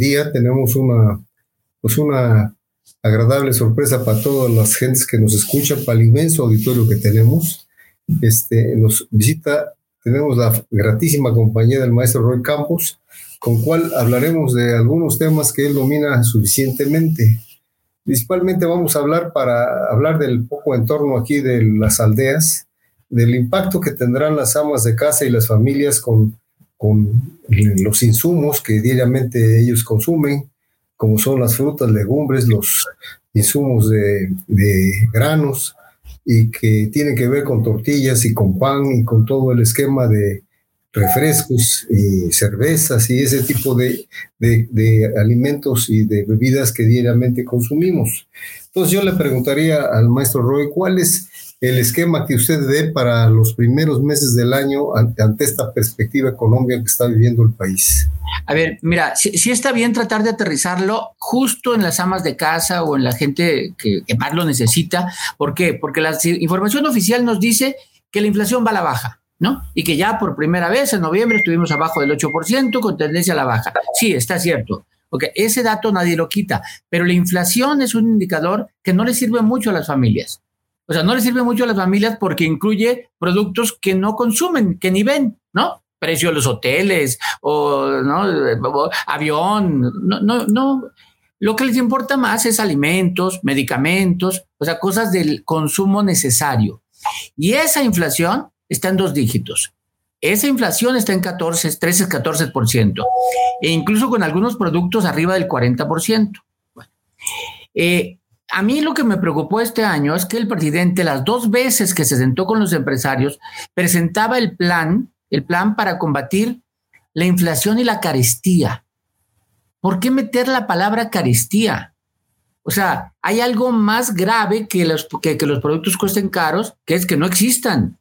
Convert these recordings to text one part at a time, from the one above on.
día tenemos una, pues una agradable sorpresa para todas las gentes que nos escuchan, para el inmenso auditorio que tenemos. Este, nos visita, tenemos la gratísima compañía del maestro Roy Campos, con cual hablaremos de algunos temas que él domina suficientemente. Principalmente vamos a hablar para hablar del poco entorno aquí de las aldeas, del impacto que tendrán las amas de casa y las familias con, con los insumos que diariamente ellos consumen, como son las frutas, legumbres, los insumos de, granos y que tienen que ver con tortillas y con pan y con todo el esquema de refrescos y cervezas y ese tipo de, de, alimentos y de bebidas que diariamente consumimos. Entonces yo le preguntaría al maestro Roy, ¿cuál es el esquema que usted ve para los primeros meses del año ante, esta perspectiva económica que está viviendo el país? A ver, mira, sí, está bien tratar de aterrizarlo justo en las amas de casa o en la gente que, más lo necesita. ¿Por qué? Porque la información oficial nos dice que la inflación va a la baja. ¿no? Y que ya por primera vez en noviembre estuvimos abajo del 8% con tendencia a la baja. Sí, está cierto. Porque ese dato nadie lo quita, pero la inflación es un indicador que no le sirve mucho a las familias. O sea, no le sirve mucho a las familias porque incluye productos que no consumen, que ni ven, ¿no? Precio de los hoteles o, ¿no? avión, no, no, no. Lo que les importa más es alimentos, medicamentos, o sea, cosas del consumo necesario. Y esa inflación está en dos dígitos. Esa inflación está en 14, 13, 14%, e incluso con algunos productos arriba del 40%. Bueno, eh, a mí lo que me preocupó este año es que el presidente, las dos veces que se sentó con los empresarios, presentaba el plan, el plan para combatir la inflación y la carestía. ¿Por qué meter la palabra carestía? O sea, hay algo más grave que los, que, que los productos cuesten caros, que es que no existan.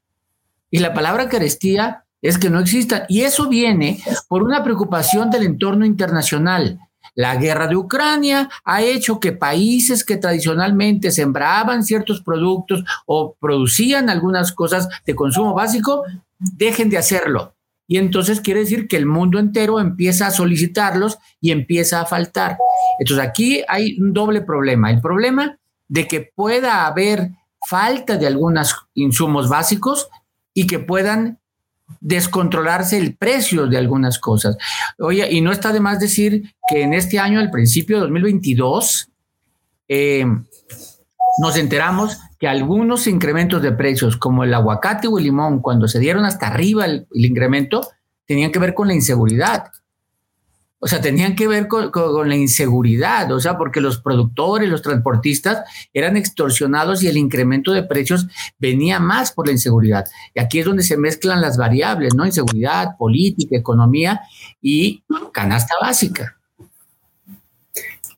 Y la palabra carestía es que no existan. Y eso viene por una preocupación del entorno internacional. La guerra de Ucrania ha hecho que países que tradicionalmente sembraban ciertos productos o producían algunas cosas de consumo básico dejen de hacerlo. Y entonces quiere decir que el mundo entero empieza a solicitarlos y empieza a faltar. Entonces aquí hay un doble problema. El problema de que pueda haber falta de algunos insumos básicos y que puedan descontrolarse el precio de algunas cosas. Oye, y no está de más decir que en este año, al principio de 2022, eh, nos enteramos que algunos incrementos de precios, como el aguacate o el limón, cuando se dieron hasta arriba el incremento, tenían que ver con la inseguridad. O sea, tenían que ver con, la inseguridad, o sea, porque los productores, los transportistas eran extorsionados y el incremento de precios venía más por la inseguridad. Y aquí es donde se mezclan las variables, ¿no? Inseguridad, política, economía y canasta básica.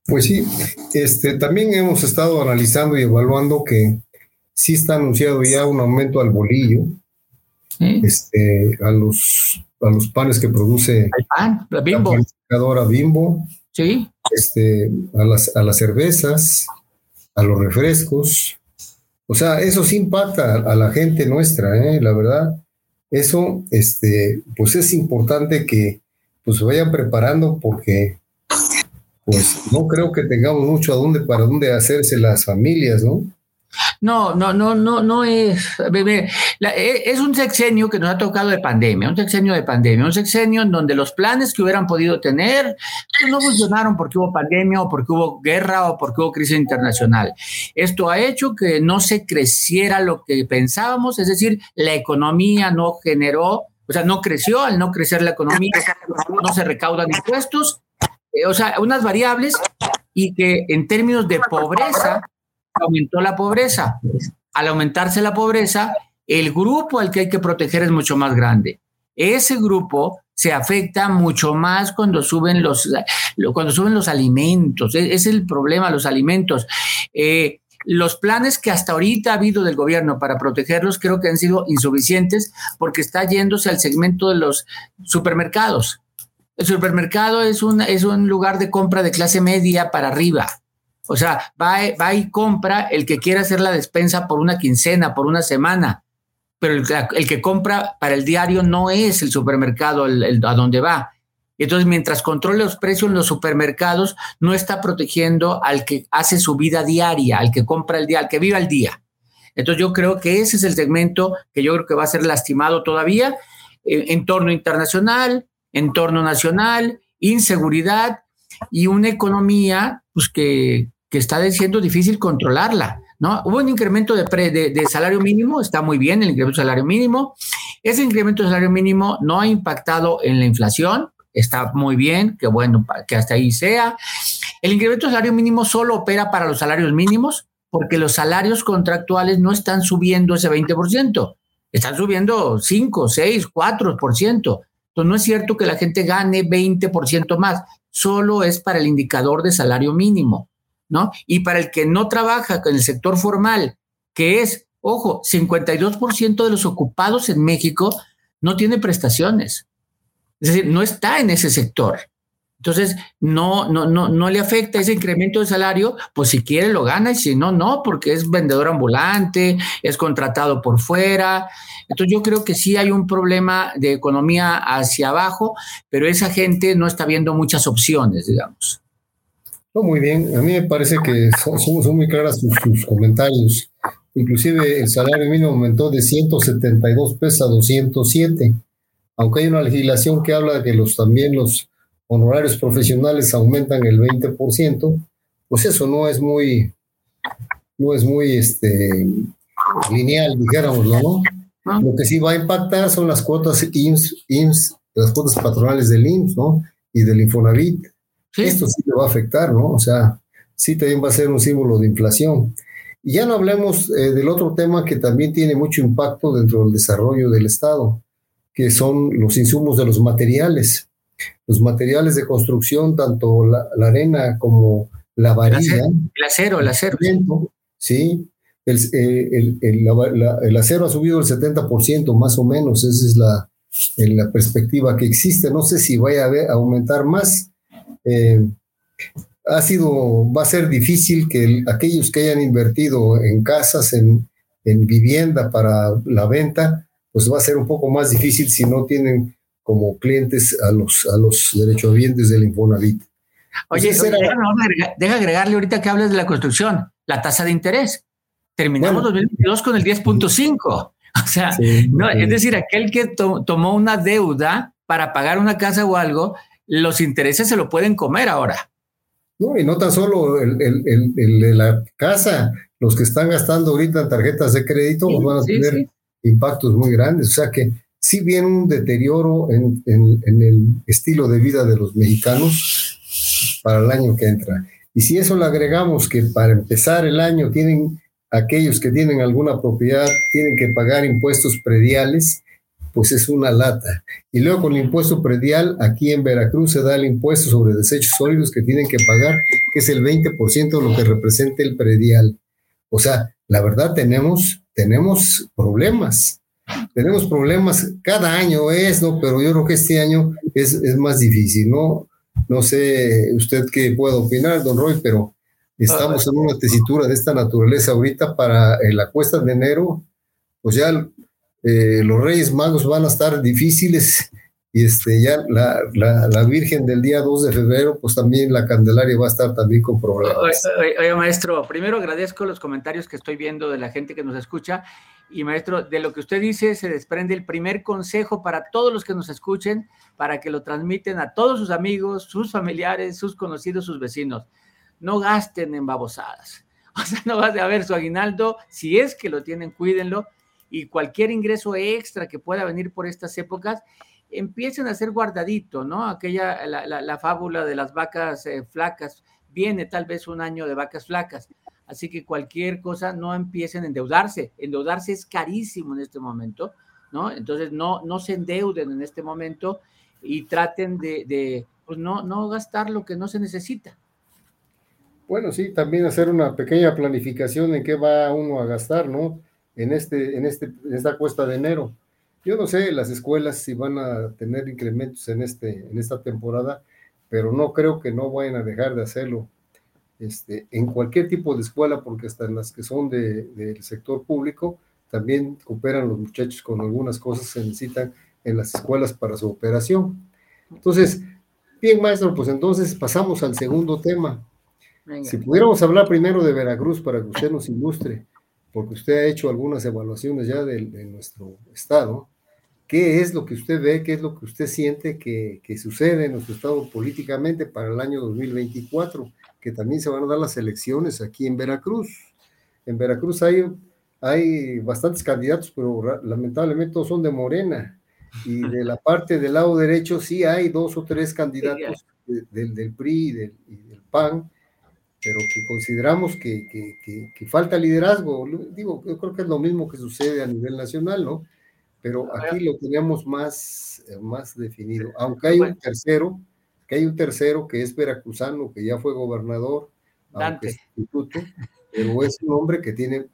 Pues sí, este, también hemos estado analizando y evaluando que sí está anunciado ya un aumento al bolillo, este, a los a los panes que produce el pan, la bimbo. La bimbo. Sí. Este, a las, a las cervezas, a los refrescos. O sea, eso sí impacta a, la gente nuestra, ¿eh? la verdad. Eso, este, pues es importante que pues se vayan preparando porque pues no creo que tengamos mucho a dónde, para dónde hacerse las familias, ¿no? No, no, no, no, no es. E, es un sexenio que nos ha tocado de pandemia, un sexenio de pandemia, un sexenio en donde los planes que hubieran podido tener pues, no funcionaron porque hubo pandemia o porque hubo guerra o porque hubo crisis internacional. Esto ha hecho que no se creciera lo que pensábamos, es decir, la economía no generó, o sea, no creció, al no crecer la economía, no se recaudan impuestos, eh, o sea, unas variables y que en términos de pobreza, aumentó la pobreza. Al aumentarse la pobreza, el grupo al que hay que proteger es mucho más grande. Ese grupo se afecta mucho más cuando suben los, cuando suben los alimentos. E-, es el problema, los alimentos. Eh, los planes que hasta ahorita ha habido del gobierno para protegerlos creo que han sido insuficientes porque está yéndose al segmento de los supermercados. El supermercado es un, es un lugar de compra de clase media para arriba. O sea, va, va y compra el que quiere hacer la despensa por una quincena, por una semana, pero el, que compra para el diario no es el supermercado a donde va. Entonces, mientras controle los precios en los supermercados, no está protegiendo al que hace su vida diaria, al que compra el día, al que vive al día. Entonces, yo creo que ese es el segmento que yo creo que va a ser lastimado todavía. Eh, entorno internacional, entorno nacional, inseguridad y una economía pues, que, que está siendo difícil controlarla. ¿No? Hubo un incremento de, de, salario mínimo, está muy bien el incremento de salario mínimo. Ese incremento de salario mínimo no ha impactado en la inflación, está muy bien, que bueno, que hasta ahí sea. El incremento de salario mínimo solo opera para los salarios mínimos porque los salarios contractuales no están subiendo ese 20%, están subiendo 5, 6, 4%. Entonces no es cierto que la gente gane 20% más, solo es para el indicador de salario mínimo. ¿No? Y para el que no trabaja con el sector formal, que es, ojo, 52% de los ocupados en México no tiene prestaciones. Es decir, no está en ese sector. Entonces, no, no, no, no le afecta ese incremento de salario, pues si quiere lo gana y si no, no, porque es vendedor ambulante, es contratado por fuera. Entonces, yo creo que sí hay un problema de economía hacia abajo, pero esa gente no está viendo muchas opciones, digamos. No, muy bien. A mí me parece que son, son muy claras sus, comentarios. Inclusive el salario mínimo aumentó de 172 pesos a 207. Aunque hay una legislación que habla de que los, también los honorarios profesionales aumentan el 20%, pues eso no es muy, no es muy este, lineal, dijéramoslo, ¿no? Lo que sí va a impactar son las cuotas IMSS, IMSS, las cuotas patronales del IMSS, ¿no? Y del Infonavit esto sí le va a afectar, ¿no? O sea, sí también va a ser un símbolo de inflación. Y ya no hablemos eh, del otro tema que también tiene mucho impacto dentro del desarrollo del Estado, que son los insumos de los materiales. Los materiales de construcción, tanto la, arena como la varilla. El acero, el acero. sí, el, eh, el, acero ha subido el 70% más o menos, esa es la, la perspectiva que existe. No sé si vaya a aumentar más, eh, ha sido, va a ser difícil que aquellos que hayan invertido en casas, en, vivienda para la venta, pues va a ser un poco más difícil si no tienen como clientes a los, a los derechohabientes del Infonavit. Oye, deja, agregarle ahorita que hables de la construcción, la tasa de interés. Terminamos 2022 con el 10.5. O sea, es decir, aquel que tomó una deuda para pagar una casa o algo, los intereses se lo pueden comer ahora. No, y no tan solo el, de la casa, los que están gastando ahorita en tarjetas de crédito pues van a tener impactos muy grandes. O sea que sí viene un deterioro en, el estilo de vida de los mexicanos para el año que entra. Y si eso le agregamos que para empezar el año tienen aquellos que tienen alguna propiedad, tienen que pagar impuestos prediales, pues es una lata. Y luego con el impuesto predial, aquí en Veracruz se da el impuesto sobre desechos sólidos que tienen que pagar, que es el 20% de lo que representa el predial. O sea, la verdad tenemos, tenemos problemas. Tenemos problemas, cada año es, ¿no? Pero yo creo que este año es, es más difícil, ¿no? No sé usted qué puede opinar, don Roy, pero estamos en una tesitura de esta naturaleza ahorita para la cuesta de enero, pues ya eh, los Reyes Magos van a estar difíciles y este, ya la, la, Virgen del día 2 de febrero, pues también la Candelaria va a estar también con problemas. Oye, maestro, primero agradezco los comentarios que estoy viendo de la gente que nos escucha y maestro, de lo que usted dice se desprende el primer consejo para todos los que nos escuchen, para que lo transmiten a todos sus amigos, sus familiares, sus conocidos, sus vecinos. No gasten en babosadas. O sea, no vas a ver su aguinaldo, si es que lo tienen, cuídenlo y cualquier ingreso extra que pueda venir por estas épocas, empiecen a ser guardadito, ¿no? Aquella, la, fábula de las vacas eh, flacas, viene tal vez un año de vacas flacas. Así que cualquier cosa no empiecen a endeudarse. Endeudarse es carísimo en este momento, ¿no? Entonces no, no se endeuden en este momento y traten de, de pues no, no gastar lo que no se necesita. Bueno, sí, también hacer una pequeña planificación en qué va uno a gastar, ¿no? En, este, en, este, en esta cuesta de enero. Yo no sé las escuelas si van a tener incrementos en, este, en esta temporada, pero no creo que no vayan a dejar de hacerlo este, en cualquier tipo de escuela, porque hasta en las que son del sector público, también cooperan los muchachos con algunas cosas que se necesitan en las escuelas para su operación. Entonces, Bien, maestro, pues entonces pasamos al segundo tema. Si pudiéramos hablar primero de Veracruz para que usted nos ilustre, porque usted ha hecho algunas evaluaciones ya de, nuestro estado, ¿qué es lo que usted ve, qué es lo que usted siente que, que, sucede en nuestro estado políticamente para el año 2024, que también se van a dar las elecciones aquí en Veracruz? En Veracruz hay, hay bastantes candidatos, pero lamentablemente todos son de Morena. Y de la parte del lado derecho sí hay dos o tres candidatos del, del PRI y del, y del PAN, pero que consideramos que, que, que, falta liderazgo. Digo, yo creo que es lo mismo que sucede a nivel nacional, ¿no? Pero aquí lo tenemos más, eh, más definido. Aunque hay un tercero, que hay un tercero que es veracruzano, que ya fue gobernador, aunque es instituto, pero es un hombre que tiene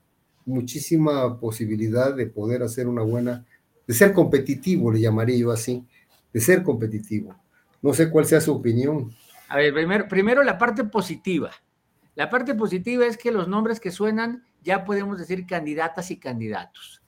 muchísima posibilidad de poder hacer una buena, de ser competitivo, le llamaría yo así, de ser competitivo. No sé cuál sea su opinión. A ver, primero, primero la parte positiva. La parte positiva es que los nombres que suenan ya podemos decir candidatas y candidatos,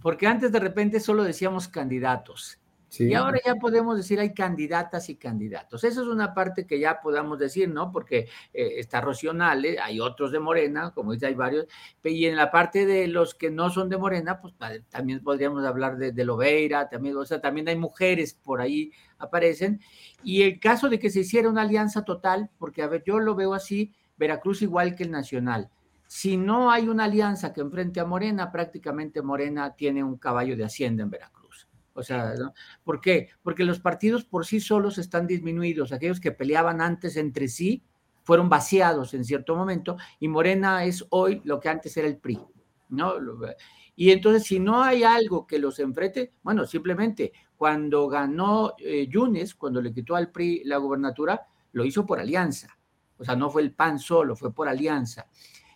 porque antes de repente solo decíamos candidatos. Y ahora ya podemos decir hay candidatas y candidatos. Esa es una parte que ya podamos decir, ¿no? Porque eh, está Rocionale, hay otros de Morena, como dice, hay varios, y en la parte de los que no son de Morena, pues también podríamos hablar de, de Lobeira, también, o sea, también hay mujeres por ahí aparecen. Y el caso de que se hiciera una alianza total, porque a ver, yo lo veo así, Veracruz igual que el Nacional. Si no hay una alianza que enfrente a Morena, prácticamente Morena tiene un caballo de hacienda en Veracruz. O sea, ¿por qué? Porque los partidos por sí solos están disminuidos. Aquellos que peleaban antes entre sí fueron vaciados en cierto momento y Morena es hoy lo que antes era el PRI. ¿no? Y entonces, si no hay algo que los enfrente, bueno, simplemente cuando ganó eh, Yunes, cuando le quitó al PRI la gobernatura, lo hizo por alianza. O sea, no fue el PAN solo, fue por alianza.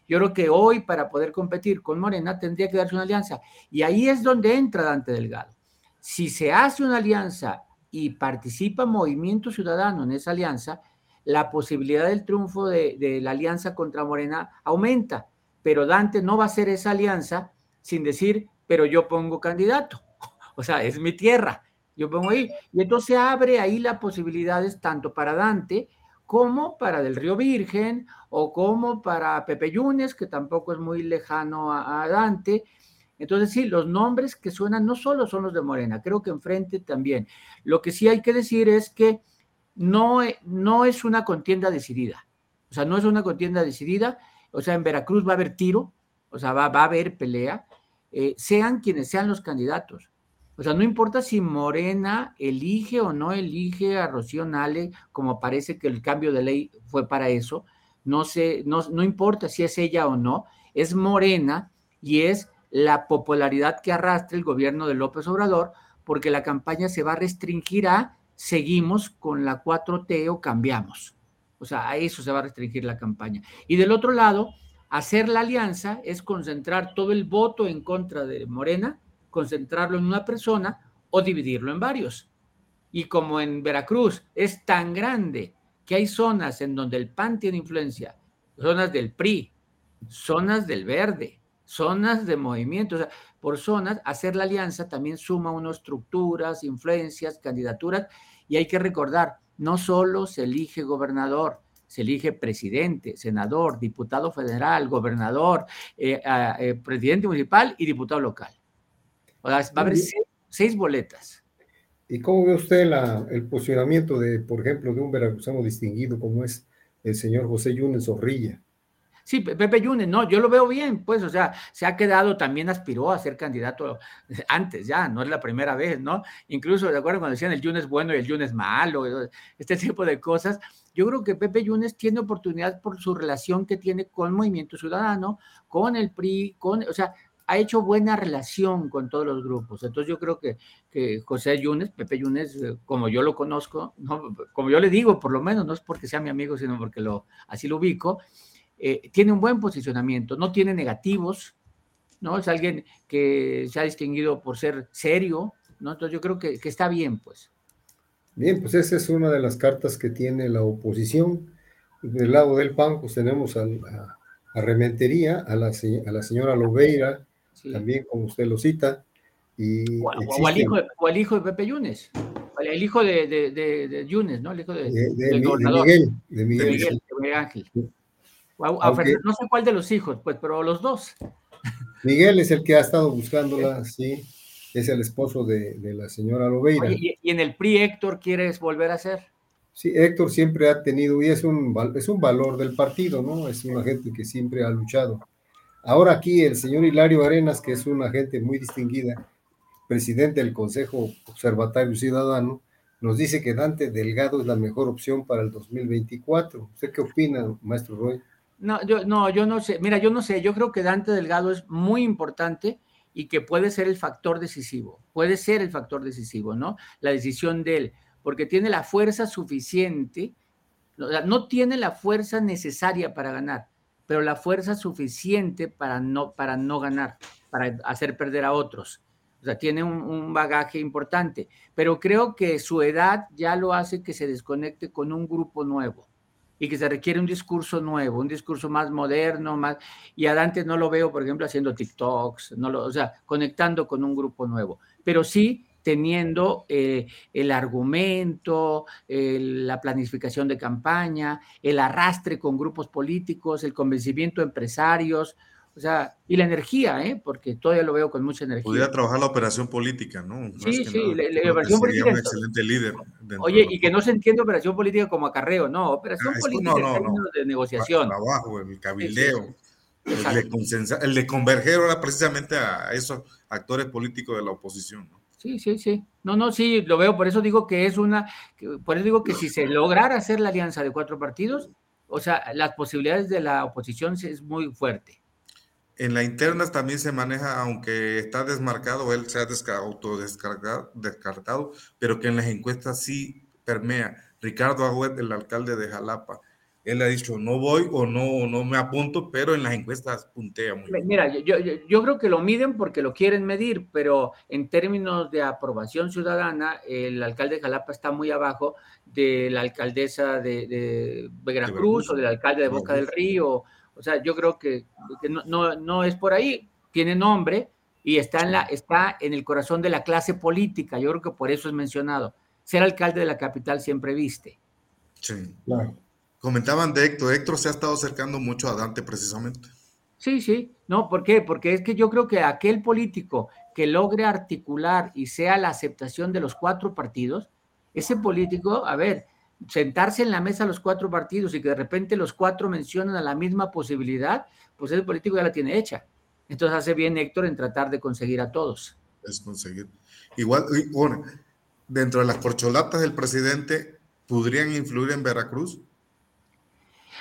Yo creo que hoy para poder competir con Morena tendría que darse una alianza. Y ahí es donde entra Dante Delgado. Si se hace una alianza y participa Movimiento Ciudadano en esa alianza, la posibilidad del triunfo de, la alianza contra Morena aumenta. Pero Dante no va a hacer esa alianza sin decir, pero yo pongo candidato. O sea, es mi tierra. Yo pongo ahí. Y entonces abre ahí las posibilidades tanto para Dante como para Del Río Virgen o como para Pepe Yunes, que tampoco es muy lejano a, Dante. Entonces, sí, los nombres que suenan no solo son los de Morena, creo que enfrente también. Lo que sí hay que decir es que no, e, no es una contienda decidida. O sea, no es una contienda decidida. O sea, en Veracruz va a haber tiro, o sea, va, a haber pelea, eh, sean quienes sean los candidatos. O sea, no importa si Morena elige o no elige a Rocío Nale, como parece que el cambio de ley fue para eso, no, sé, no, no importa si es ella o no, es Morena y es la popularidad que arrastra el gobierno de López Obrador, porque la campaña se va a restringir a seguimos con la 4T o cambiamos. O sea, a eso se va a restringir la campaña. Y del otro lado, hacer la alianza es concentrar todo el voto en contra de Morena concentrarlo en una persona o dividirlo en varios. Y como en Veracruz es tan grande que hay zonas en donde el PAN tiene influencia, zonas del PRI, zonas del Verde, zonas de movimiento, o sea, por zonas, hacer la alianza también suma unas estructuras, influencias, candidaturas, y hay que recordar, no solo se elige gobernador, se elige presidente, senador, diputado federal, gobernador, eh, eh, presidente municipal y diputado local. O sea, va a haber seis, boletas. ¿Y cómo ve usted el posicionamiento de, por ejemplo, de un veracruzano distinguido como es el señor José Yunes Zorrilla? Sí, Pepe Yunes, no, yo lo veo bien, pues, o sea, se ha quedado, también aspiró a ser candidato antes ya, no es la primera vez, ¿no? Incluso, de acuerdo cuando decían el Yunes bueno y el Yunes malo, este tipo de cosas, yo creo que Pepe Yunes tiene oportunidad por su relación que tiene con Movimiento Ciudadano, con el PRI, con, o sea, ha hecho buena relación con todos los grupos. Entonces yo creo que, que José Yunes, Pepe Yunes, eh, como yo lo conozco, como yo le digo, por lo menos, no es porque sea mi amigo, sino porque lo, así lo ubico, eh, tiene un buen posicionamiento, no tiene negativos, ¿no? Es alguien que se ha distinguido por ser serio, ¿no? Entonces yo creo que, que está bien, pues. Bien, pues esa es una de las cartas que tiene la oposición. Del lado del PAN, pues tenemos a, a, Rementería, a la, a la señora Lobeira, también como usted lo cita. Y o, al hijo, de Pepe Yunes. El hijo de, de, de, Yunes, ¿no? El hijo de, del gobernador. Miguel, de Miguel. Miguel, Miguel Ángel. no sé cuál de los hijos, pues, pero los dos. Miguel es el que ha estado buscándola, sí. Es el esposo de, la señora Lobeira. y, en el PRI, Héctor, ¿quieres volver a ser? Sí, Héctor siempre ha tenido, y es un, es un valor del partido, ¿no? Es una gente que siempre ha luchado. Ahora aquí el señor Hilario Arenas, que es una gente muy distinguida, presidente del Consejo Observatorio Ciudadano, nos dice que Dante Delgado es la mejor opción para el 2024. ¿Usted qué opina, maestro Roy? No, yo no, yo no sé. Mira, yo no sé. Yo creo que Dante Delgado es muy importante y que puede ser el factor decisivo. Puede ser el factor decisivo, ¿no? La decisión de él, porque tiene la fuerza suficiente, no tiene la fuerza necesaria para ganar, pero la fuerza suficiente para no, para no ganar, para hacer perder a otros. O sea, tiene un, bagaje importante, pero creo que su edad ya lo hace que se desconecte con un grupo nuevo y que se requiere un discurso nuevo, un discurso más moderno, más... Y a Dante no lo veo, por ejemplo, haciendo TikToks, no lo, o sea, conectando con un grupo nuevo, pero sí teniendo eh, el argumento, la planificación de campaña, el arrastre con grupos políticos, el convencimiento de empresarios, o sea, y la energía, ¿eh? porque todavía lo veo con mucha energía. Podría trabajar la operación política, ¿no? sí, sí, la, operación política. un excelente líder. Oye, y que no se entiende operación política como acarreo, no, operación ah, política en términos de negociación. Trabajo, el cabildeo. El de, el de converger ahora precisamente a esos actores políticos de la oposición, ¿no? Sí, sí, sí. No, no, sí, lo veo, por eso digo que es una, por eso digo que si se lograra hacer la alianza de cuatro partidos, o sea, las posibilidades de la oposición es muy fuerte. En la interna también se maneja, aunque está desmarcado, él se ha autodescargado, descartado, pero que en las encuestas sí permea. Ricardo Agüet, el alcalde de Jalapa, él ha dicho, no voy o no, no me apunto, pero en las encuestas puntea muy bien. Mira, yo, yo, creo que lo miden porque lo quieren medir, pero en términos de aprobación ciudadana, el alcalde de Jalapa está muy abajo de la alcaldesa de, Veracruz o del alcalde de Boca del Río o sea, yo creo que, no, no, es por ahí, tiene nombre y está en, la, está en el corazón de la clase política, yo creo que por eso es mencionado. Ser alcalde de la capital siempre viste. Sí, claro. Comentaban de Héctor, Héctor se ha estado acercando mucho a Dante precisamente. Sí, sí, no, ¿por qué? Porque es que yo creo que aquel político que logre articular y sea la aceptación de los cuatro partidos, ese político, a ver, sentarse en la mesa los cuatro partidos y que de repente los cuatro mencionan a la misma posibilidad, pues el político ya la tiene hecha. Entonces hace bien Héctor en tratar de conseguir a todos. Es conseguir. Igual, bueno, dentro de las corcholatas del presidente, ¿podrían influir en Veracruz?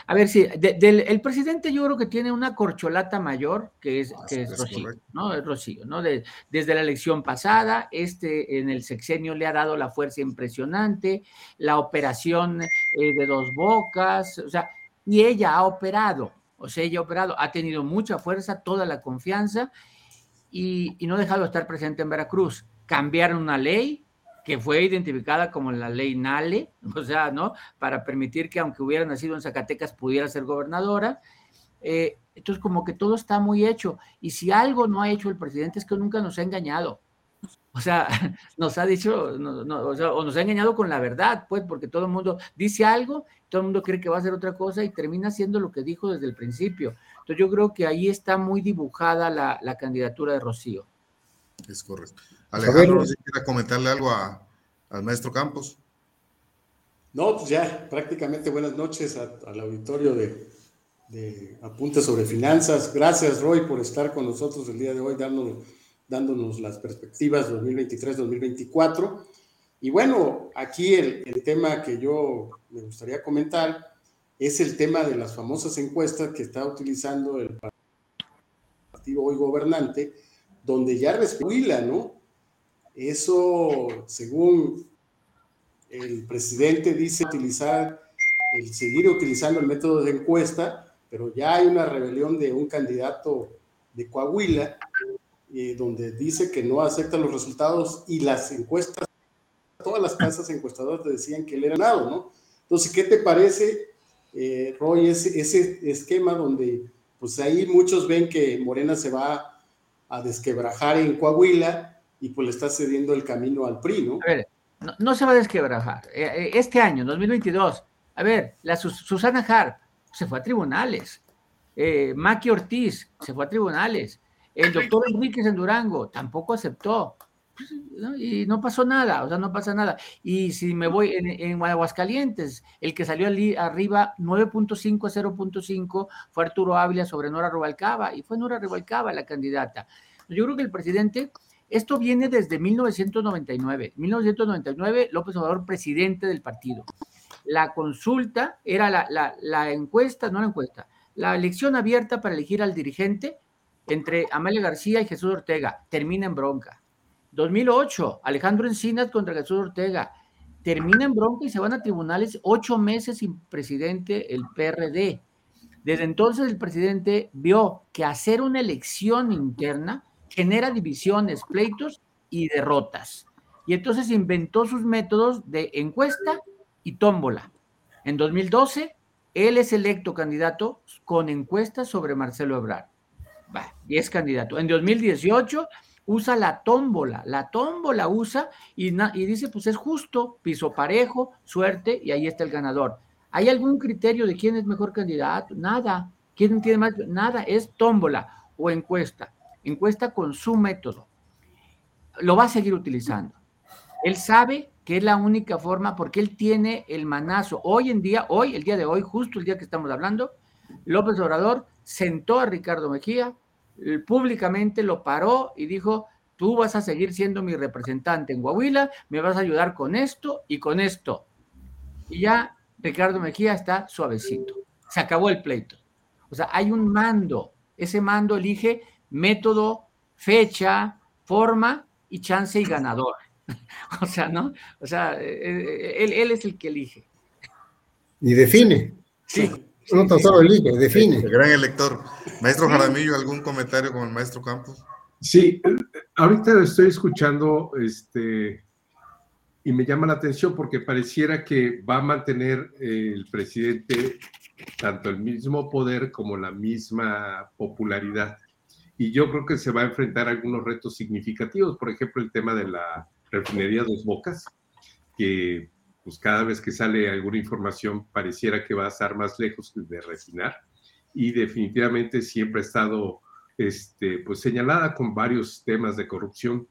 A ver, sí, el presidente yo creo que tiene una corcholata mayor, que es, ah, que es, Rocío, ¿no? Es Rocío, ¿no? desde la elección pasada, este en el sexenio le ha dado la fuerza impresionante, la operación eh, de dos bocas, o sea, y ella ha operado, o sea, ella ha operado, ha tenido mucha fuerza, toda la confianza, y, y no ha dejado de estar presente en Veracruz. Cambiaron una ley, que fue identificada como la ley Nale, o sea, ¿no? Para permitir que aunque hubiera nacido en Zacatecas pudiera ser gobernadora. Eh, entonces, como que todo está muy hecho. Y si algo no ha hecho el presidente es que nunca nos ha engañado. O sea, nos ha dicho, o, sea, o nos ha engañado con la verdad, pues, porque todo el mundo dice algo, todo el mundo cree que va a hacer otra cosa y termina siendo lo que dijo desde el principio. Entonces, yo creo que ahí está muy dibujada la, la candidatura de Rocío. Es correcto. Alejandro, no sé si quiere comentarle algo al maestro Campos. No, pues ya prácticamente buenas noches al auditorio de, de Apuntes sobre Finanzas. Gracias, Roy, por estar con nosotros el día de hoy, dándonos, dándonos las perspectivas 2023-2024. Y bueno, aquí el, el, tema que yo me gustaría comentar es el tema de las famosas encuestas que está utilizando el partido hoy gobernante, donde ya respira, ¿no? Eso, según el presidente dice utilizar, el seguir utilizando el método de encuesta, pero ya hay una rebelión de un candidato de Coahuila, eh, donde dice que no acepta los resultados y las encuestas, todas las casas encuestadoras te decían que él era ganado, ¿no? Entonces, ¿qué te parece, eh, Roy, ese, ese esquema donde pues ahí muchos ven que Morena se va a desquebrajar en Coahuila y pues le está cediendo el camino al PRI, ¿no? A ver, no, se va a desquebrajar. Eh, eh, este año, 2022, a ver, la Susana Harp se fue a tribunales. Eh, Maki Ortiz se fue a tribunales. El doctor Enríquez en Durango tampoco aceptó. Y no pasó nada, o sea, no pasa nada. Y si me voy en, en Aguascalientes, el que salió arriba 9.5 a 0.5 fue Arturo Ávila sobre Nora Rubalcaba, y fue Nora Rubalcaba la candidata. Yo creo que el presidente, esto viene desde 1999. 1999, López Obrador, presidente del partido. La consulta era la, encuesta, no la encuesta, la elección abierta para elegir al dirigente entre Amalia García y Jesús Ortega. Termina en bronca 2008, Alejandro Encinas contra Jesús Ortega. Termina en bronca y se van a tribunales ocho meses sin presidente el PRD. Desde entonces el presidente vio que hacer una elección interna genera divisiones, pleitos y derrotas. Y entonces inventó sus métodos de encuesta y tómbola. En 2012, él es electo candidato con encuestas sobre Marcelo Ebrard. y es candidato. En 2018 usa la tómbola, la tómbola usa y, y, dice, pues es justo, piso parejo, suerte, y ahí está el ganador. ¿Hay algún criterio de quién es mejor candidato? Nada. ¿Quién tiene más? Nada, es tómbola o encuesta. Encuesta con su método. Lo va a seguir utilizando. Él sabe que es la única forma porque él tiene el manazo. Hoy en día, hoy, el día de hoy, justo el día que estamos hablando, López Obrador sentó a Ricardo Mejía, públicamente lo paró y dijo, tú vas a seguir siendo mi representante en Coahuila, me vas a ayudar con esto y con esto. Y ya Ricardo Mejía está suavecito. Se acabó el pleito. O sea, hay un mando. Ese mando elige método, fecha, forma y chance y ganador. o sea, ¿no? O sea, eh, él, él es el que elige. Y define. Sí. No tan solo elige, define. El gran elector. Maestro Jaramillo, ¿algún comentario con el maestro Campos? Sí, ahorita estoy escuchando este, y me llama la atención porque pareciera que va a mantener eh, el presidente tanto el mismo poder como la misma popularidad. Y yo creo que se va a enfrentar a algunos retos significativos, por ejemplo, el tema de la refinería Dos Bocas, que pues cada vez que sale alguna información pareciera que va a estar más lejos de refinar y definitivamente siempre ha estado este, pues señalada con varios temas de corrupción.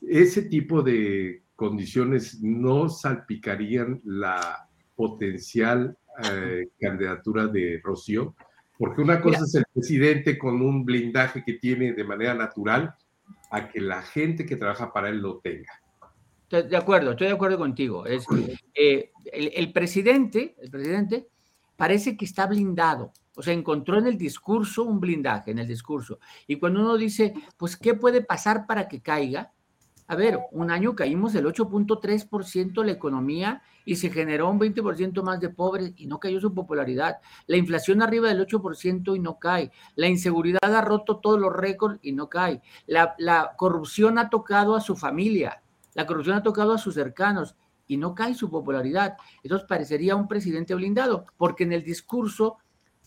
Ese tipo de condiciones no salpicarían la potencial eh, candidatura de Rocío, porque una cosa es el presidente con un blindaje que tiene de manera natural a que la gente que trabaja para él lo tenga de acuerdo, estoy de acuerdo contigo. Es, eh, el, presidente, el presidente parece que está blindado. O sea, encontró en el discurso un blindaje, en el discurso. Y cuando uno dice, pues, ¿qué puede pasar para que caiga? A ver, un año caímos el 8.3% la economía y se generó un 20% más de pobres y no cayó su popularidad. La inflación arriba del 8% y no cae. La inseguridad ha roto todos los récords y no cae. La, la corrupción ha tocado a su familia. La corrupción ha tocado a sus cercanos y no cae su popularidad. Entonces parecería un presidente blindado, porque en el discurso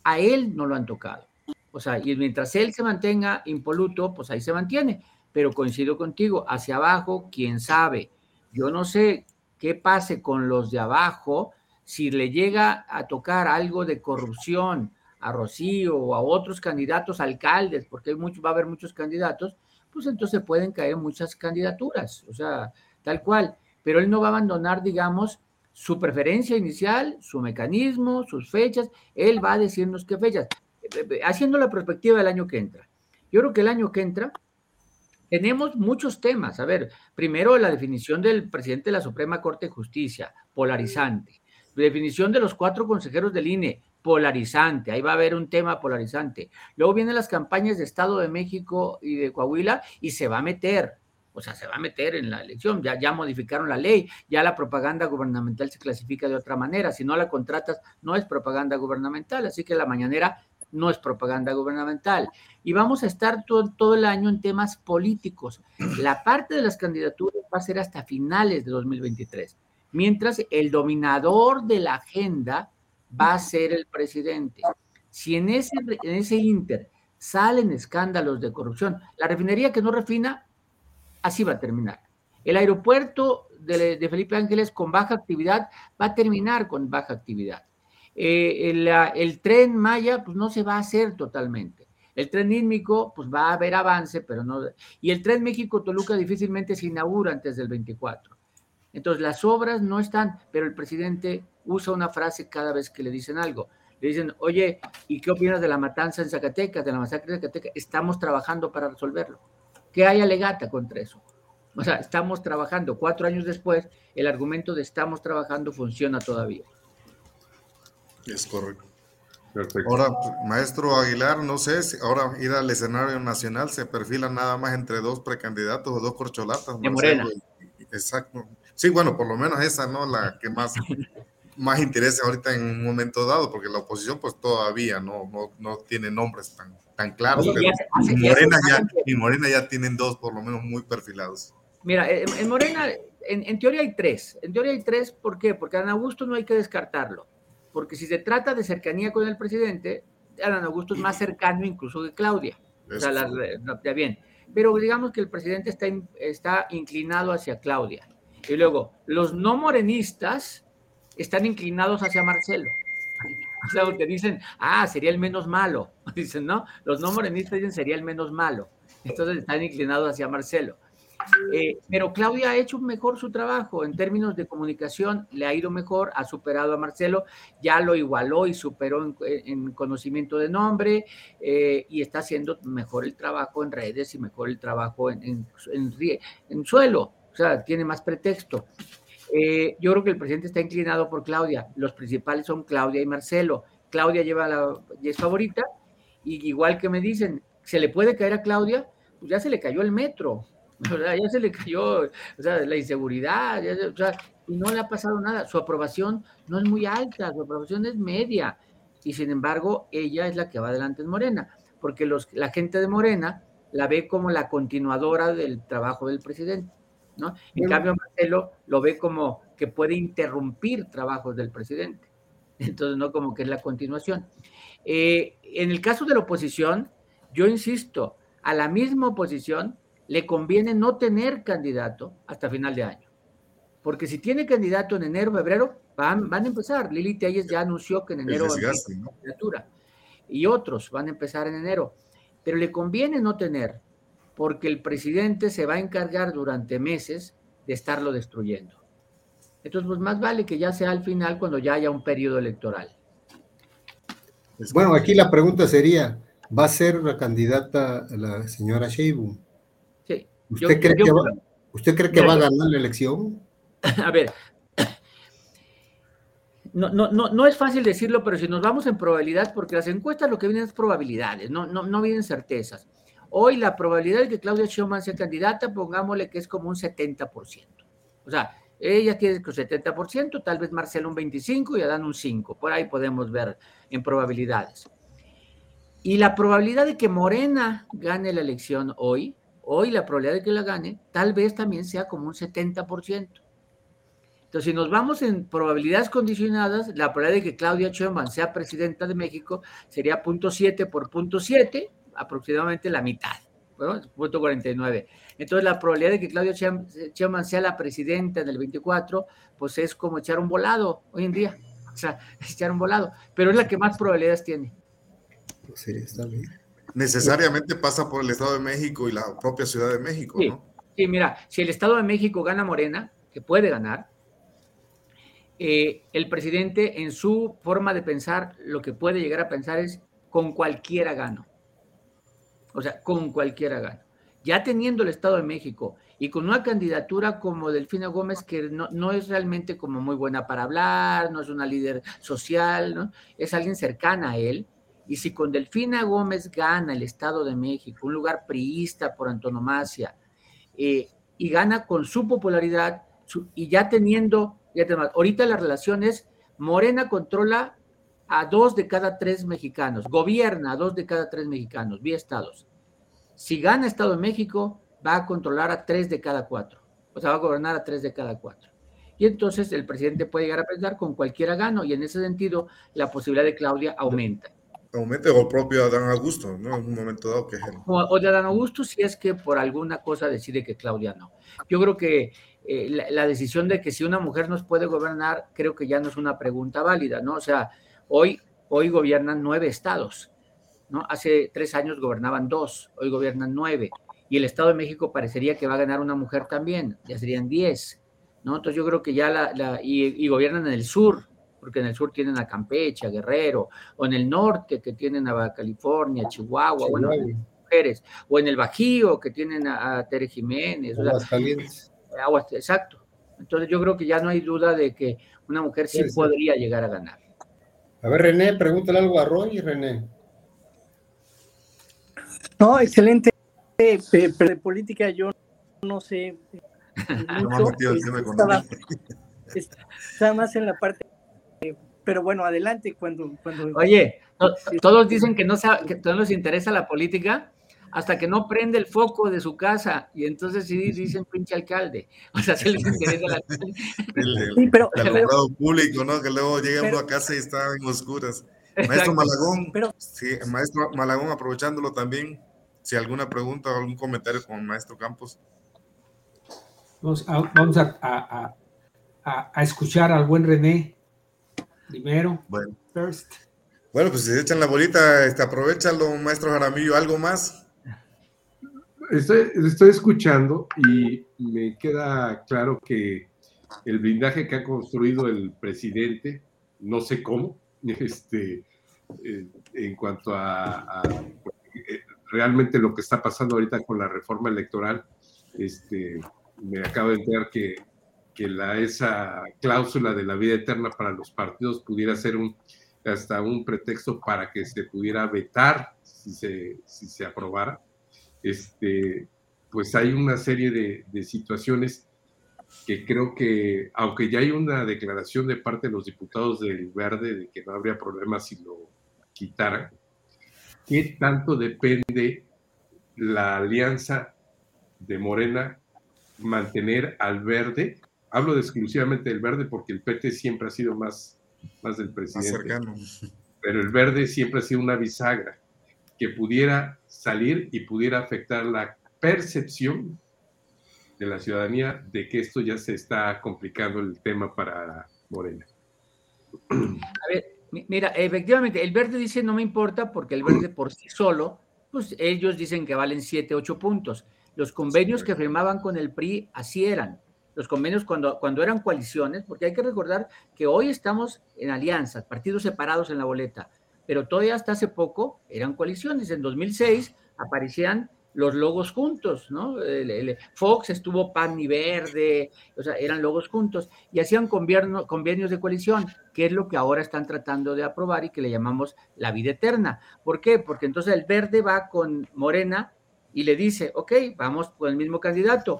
a él no lo han tocado. O sea, y mientras él se mantenga impoluto, pues ahí se mantiene. Pero coincido contigo, hacia abajo, quién sabe. Yo no sé qué pase con los de abajo si le llega a tocar algo de corrupción a Rocío o a otros candidatos alcaldes, porque va a haber muchos candidatos, pues entonces pueden caer muchas candidaturas, o sea, tal cual. Pero él no va a abandonar, digamos, su preferencia inicial, su mecanismo, sus fechas, él va a decirnos qué fechas, haciendo la perspectiva del año que entra. Yo creo que el año que entra tenemos muchos temas. A ver, primero la definición del presidente de la Suprema Corte de Justicia, polarizante. Definición de los cuatro consejeros del INE, polarizante, ahí va a haber un tema polarizante. Luego vienen las campañas de Estado de México y de Coahuila y se va a meter, o sea, se va a meter en la elección, ya, ya modificaron la ley, ya la propaganda gubernamental se clasifica de otra manera, si no la contratas no es propaganda gubernamental, así que la mañanera no es propaganda gubernamental. Y vamos a estar todo, todo el año en temas políticos. La parte de las candidaturas va a ser hasta finales de 2023, mientras el dominador de la agenda va a ser el presidente. Si en ese, en ese inter salen escándalos de corrupción, la refinería que no refina, así va a terminar. El aeropuerto de, Felipe Ángeles con baja actividad va a terminar con baja actividad. Eh, el, el, tren Maya, pues no se va a hacer totalmente. El tren Ísmico, pues va a haber avance, pero no. Y el tren México-Toluca difícilmente se inaugura antes del 24. Entonces, las obras no están, pero el presidente usa una frase cada vez que le dicen algo. Le dicen, oye, ¿y qué opinas de la matanza en Zacatecas, de la masacre en Zacatecas? Estamos trabajando para resolverlo. ¿Qué hay alegata contra eso? O sea, estamos trabajando. Cuatro años después, el argumento de estamos trabajando funciona todavía. Es correcto. Ahora, maestro Aguilar, no sé si ahora ir al escenario nacional se perfila nada más entre dos precandidatos o dos corcholatas. De Morena. Exacto. Sí, bueno, por lo menos esa, ¿no? La que más, más interesa ahorita en un momento dado, porque la oposición pues todavía no, no, no tiene nombres tan, tan claros. y, Morena ya, y Morena ya tienen dos por lo menos muy perfilados. Mira, en, Morena, en, en, teoría hay tres. En teoría hay tres, ¿por qué? Porque a Ana Augusto no hay que descartarlo porque si se trata de cercanía con el presidente, Adán Augusto es más cercano incluso que Claudia. O sea, ya bien. Pero digamos que el presidente está, está inclinado hacia Claudia. Y luego, los no morenistas están inclinados hacia Marcelo. O sea, porque dicen, ah, sería el menos malo. Dicen, no, los no morenistas dicen sería el menos malo. Entonces están inclinados hacia Marcelo. Eh, pero Claudia ha hecho mejor su trabajo en términos de comunicación, le ha ido mejor, ha superado a Marcelo, ya lo igualó y superó en, conocimiento de nombre eh, y está haciendo mejor el trabajo en redes y mejor el trabajo en, suelo, o sea, tiene más pretexto. Eh, yo creo que el presidente está inclinado por Claudia, los principales son Claudia y Marcelo. Claudia lleva la, es favorita y igual que me dicen, ¿se le puede caer a Claudia? Pues ya se le cayó el metro, ya se le cayó, o sea, la inseguridad, o sea, y no le ha pasado nada. Su aprobación no es muy alta, su aprobación es media. Y sin embargo, ella es la que va adelante en Morena, porque los, la gente de Morena la ve como la continuadora del trabajo del presidente, ¿no? En cambio, Marcelo lo ve como que puede interrumpir trabajos del presidente. Entonces, no como que es la continuación. Eh, en el caso de la oposición, yo insisto, a la misma oposición le conviene no tener candidato hasta final de año. Porque si tiene candidato en enero, febrero, van, van a empezar. Lili Telles ya anunció que en enero va a candidatura. Y otros van a empezar en enero. Pero le conviene no tener, porque el presidente se va a encargar durante meses de estarlo destruyendo. Entonces, pues más vale que ya sea al final cuando ya haya un periodo electoral. Bueno, aquí la pregunta sería, ¿va a ser una candidata la señora Sheinbaum? ¿Usted, cree, que va, ¿Usted cree que va a ganar la elección? A ver, no, no, no, no es fácil decirlo, pero si nos vamos en probabilidad, porque las encuestas lo que vienen es probabilidades, no, no, no vienen certezas. Hoy la probabilidad de que Claudia Schumann sea candidata, pongámosle que es como un 70%. O sea, ella tiene un 70%, tal vez Marcelo un 25% y Adán un 5%. Por ahí podemos ver en probabilidades. Y la probabilidad de que Morena gane la elección hoy hoy la probabilidad de que la gane tal vez también sea como un 70%. Entonces, si nos vamos en probabilidades condicionadas, la probabilidad de que Claudia Sheinbaum sea presidenta de México sería 0.7 por 0.7, aproximadamente la mitad, ¿no? 49. Entonces, la probabilidad de que Claudia Sheinbaum sea la presidenta en el 24, pues es como echar un volado hoy en día. O sea, echar un volado, pero es la que más probabilidades tiene. Sí, está bien necesariamente pasa por el Estado de México y la propia Ciudad de México, sí, ¿no? Sí, mira, si el Estado de México gana Morena, que puede ganar, eh, el presidente en su forma de pensar, lo que puede llegar a pensar es con cualquiera gano. O sea, con cualquiera gano. Ya teniendo el Estado de México y con una candidatura como Delfina Gómez, que no, no, es realmente como muy buena para hablar, no es una líder social, ¿no? es alguien cercana a él, y si con Delfina Gómez gana el Estado de México, un lugar priista por antonomasia, eh, y gana con su popularidad, y ya teniendo, ya ahorita la relación es, Morena controla a dos de cada tres mexicanos, gobierna a dos de cada tres mexicanos, vía estados. Si gana Estado de México, va a controlar a tres de cada cuatro, o sea, va a gobernar a tres de cada cuatro. Y entonces el presidente puede llegar a pensar con cualquiera gano, y en ese sentido la posibilidad de Claudia aumenta aumente el propio Adán Augusto, ¿no? En un momento dado que es o, de Adán Augusto si es que por alguna cosa decide que Claudia no. Yo creo que eh, la, decisión de que si una mujer nos puede gobernar, creo que ya no es una pregunta válida, ¿no? O sea, hoy, hoy gobiernan nueve estados, ¿no? Hace tres años gobernaban dos, hoy gobiernan nueve. Y el Estado de México parecería que va a ganar una mujer también, ya serían diez, ¿no? Entonces yo creo que ya la, y, gobiernan en el sur, porque en el sur tienen a Campeche, a Guerrero, o en el norte que tienen a California, Chihuahua, bueno, mujeres, o en el Bajío que tienen a, Tere Jiménez. Aguas calientes. Aguas, exacto. Entonces yo creo que ya no hay duda de que una mujer sí, podría llegar a ganar. A ver, René, pregúntale algo a Roy, René. No, excelente. de política yo no sé mucho. Está más en la parte pero bueno, adelante cuando... cuando Oye, todos dicen que no, que no les interesa la política hasta que no prende el foco de su casa y entonces sí dicen pinche alcalde. O sea, se les interesa la El, sí, pero, el público, ¿no? Que luego llega uno a casa y está en oscuras. Maestro Malagón, sí, maestro Malagón, aprovechándolo también, si alguna pregunta o algún comentario con el maestro Campos. Vamos, a, a, escuchar al buen René primero. Bueno. First. Bueno, pues si se echan la bolita, este, aprovechalo, maestro Jaramillo, ¿algo más? Estoy, estoy escuchando y me queda claro que el blindaje que ha construido el presidente, no sé cómo, este, eh, en cuanto a, eh, realmente lo que está pasando ahorita con la reforma electoral, este, me acabo de enterar que, que la, esa cláusula de la vida eterna para los partidos pudiera ser un, hasta un pretexto para que se pudiera vetar si se, si se aprobara. Este, pues hay una serie de, de situaciones que creo que, aunque ya hay una declaración de parte de los diputados del Verde de que no habría problema si lo quitaran, ¿qué tanto depende la alianza de Morena mantener al verde. Hablo exclusivamente del verde porque el PT siempre ha sido más, más del presidente. Pero el verde siempre ha sido una bisagra que pudiera salir y pudiera afectar la percepción de la ciudadanía de que esto ya se está complicando el tema para Morena. A ver, mira, efectivamente, el verde dice no me importa porque el verde por sí solo, pues ellos dicen que valen 7, 8 puntos. Los convenios que firmaban con el PRI así eran. Los convenios cuando, cuando eran coaliciones, porque hay que recordar que hoy estamos en alianzas, partidos separados en la boleta, pero todavía hasta hace poco eran coaliciones. En 2006 aparecían los logos juntos, ¿no? Fox estuvo pan y verde, o sea, eran logos juntos y hacían convenios de coalición, que es lo que ahora están tratando de aprobar y que le llamamos la vida eterna. ¿Por qué? Porque entonces el verde va con Morena y le dice, ok, vamos con el mismo candidato,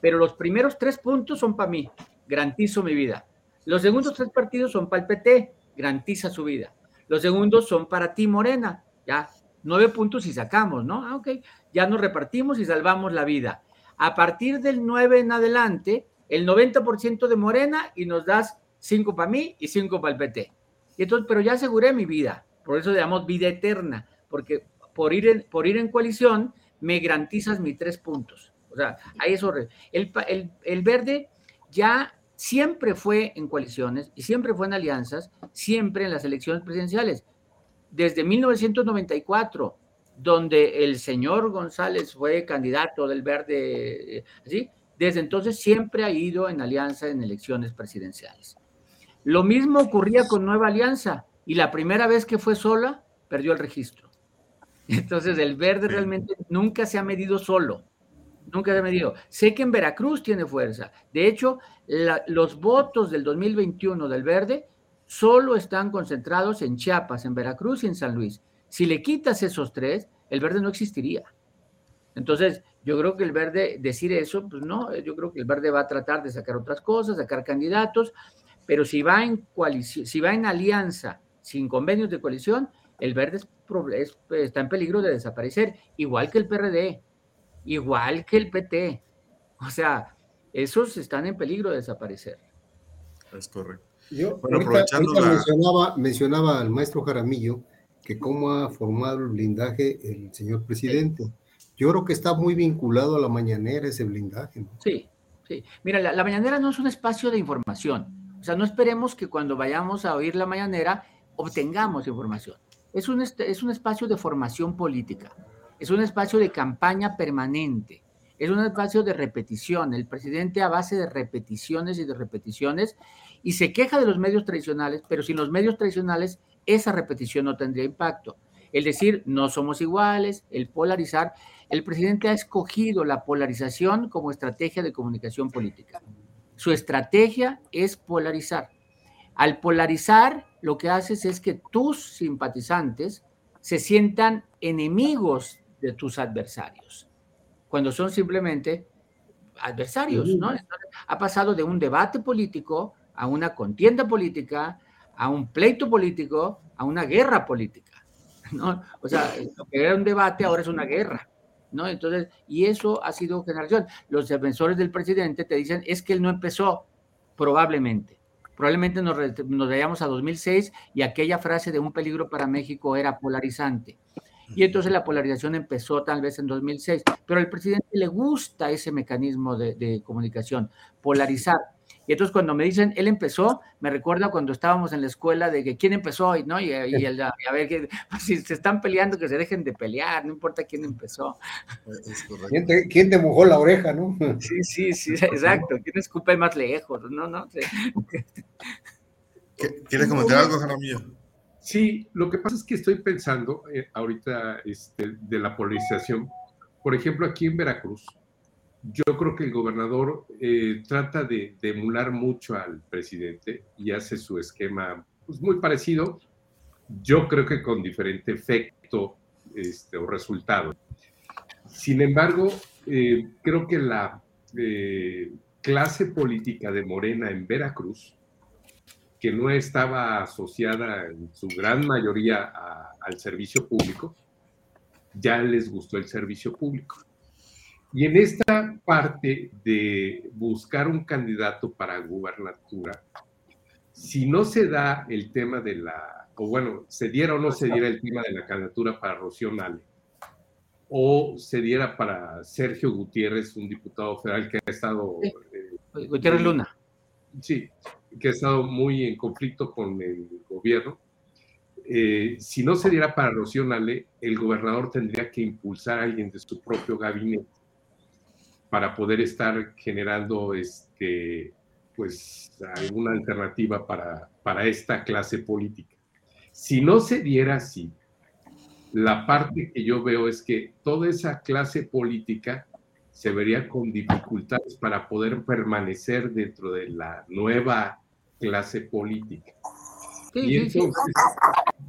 pero los primeros tres puntos son para mí, garantizo mi vida. Los segundos tres partidos son para el PT, garantiza su vida. Los segundos son para ti, Morena, ya, nueve puntos y sacamos, ¿no? Ah, ok, ya nos repartimos y salvamos la vida. A partir del nueve en adelante, el 90% de Morena y nos das cinco para mí y cinco para el PT. Y entonces, pero ya aseguré mi vida, por eso le damos vida eterna, porque por ir en, por ir en coalición me garantizas mis tres puntos. O sea, ahí es horrible. El, el, verde ya siempre fue en coaliciones y siempre fue en alianzas, siempre en las elecciones presidenciales. Desde 1994, donde el señor González fue candidato del verde, ¿sí? desde entonces siempre ha ido en alianza en elecciones presidenciales. Lo mismo ocurría con Nueva Alianza y la primera vez que fue sola, perdió el registro. Entonces, el verde realmente nunca se ha medido solo. Nunca se medido. Sé que en Veracruz tiene fuerza. De hecho, los votos del 2021 del verde solo están concentrados en Chiapas, en Veracruz y en San Luis. Si le quitas esos tres, el verde no existiría. Entonces, yo creo que el verde, decir eso, pues no, yo creo que el verde va a tratar de sacar otras cosas, sacar candidatos, pero si va en coalición, si va en alianza, sin convenios de coalición, el verde está en peligro de desaparecer, igual que el PRD, igual que el PT. O sea, esos están en peligro de desaparecer. Es correcto. Yo mencionaba, mencionaba al maestro Jaramillo que cómo ha formado el blindaje el señor presidente. Yo creo que está muy vinculado a la mañanera ese blindaje. Sí, Sí, mira, la, mañanera no es un espacio de información. O sea, no esperemos que cuando vayamos a oír la mañanera obtengamos información. Es un, es un espacio de formación política, es un espacio de campaña permanente, es un espacio de repetición. El presidente a base de repeticiones y de repeticiones y se queja de los medios tradicionales, pero sin los medios tradicionales esa repetición no tendría impacto. El decir no somos iguales, el polarizar, el presidente ha escogido la polarización como estrategia de comunicación política. Su estrategia es polarizar. Al polarizar, lo que haces es que tus simpatizantes se sientan enemigos de tus adversarios, cuando son simplemente adversarios, ¿no? ha pasado de un debate político a una contienda política, a un pleito político, a una guerra política, ¿no? O sea, lo que era un debate ahora es una guerra. ¿no? Entonces, y eso ha sido generación. Los defensores del presidente te dicen, es que él no empezó, probablemente. Probablemente nos, nos veíamos a 2006 y aquella frase de un peligro para México era polarizante. Y entonces la polarización empezó tal vez en 2006, pero al presidente le gusta ese mecanismo de, de comunicación, polarizar. Y entonces cuando me dicen, él empezó, me recuerda cuando estábamos en la escuela de que quién empezó hoy, ¿no? Y, el, a ver, que, si se están peleando, que se dejen de pelear, no importa quién empezó. ¿Quién te, mojó la oreja, no? Sí, sí, sí, exacto. ¿Quién escupe más lejos? No, no. Sí. ¿Quieres comentar algo, Jaramillo? Sí, lo que pasa es que estoy pensando eh, ahorita este, de la polarización. Por ejemplo, aquí en Veracruz, yo creo que el gobernador eh, trata de, emular mucho al presidente y hace su esquema pues, muy parecido, yo creo que con diferente efecto este, o resultado. Sin embargo, eh, creo que la clase política de Morena en Veracruz, que no estaba asociada en su gran mayoría al servicio público, ya les gustó el servicio público. Y en esta parte de buscar un candidato para gubernatura, si no se da el tema de la, o bueno, se diera o no se diera el tema de la candidatura para Rocío Nale, o se diera para Sergio Gutiérrez, un diputado federal que ha estado... Eh, Gutiérrez Luna. Sí, que ha estado muy en conflicto con el gobierno. Eh, si no se diera para Rocío Nale, el gobernador tendría que impulsar a alguien de su propio gabinete para poder estar generando este, pues, alguna alternativa para, para esta clase política. Si no se diera así, la parte que yo veo es que toda esa clase política se vería con dificultades para poder permanecer dentro de la nueva clase política. y entonces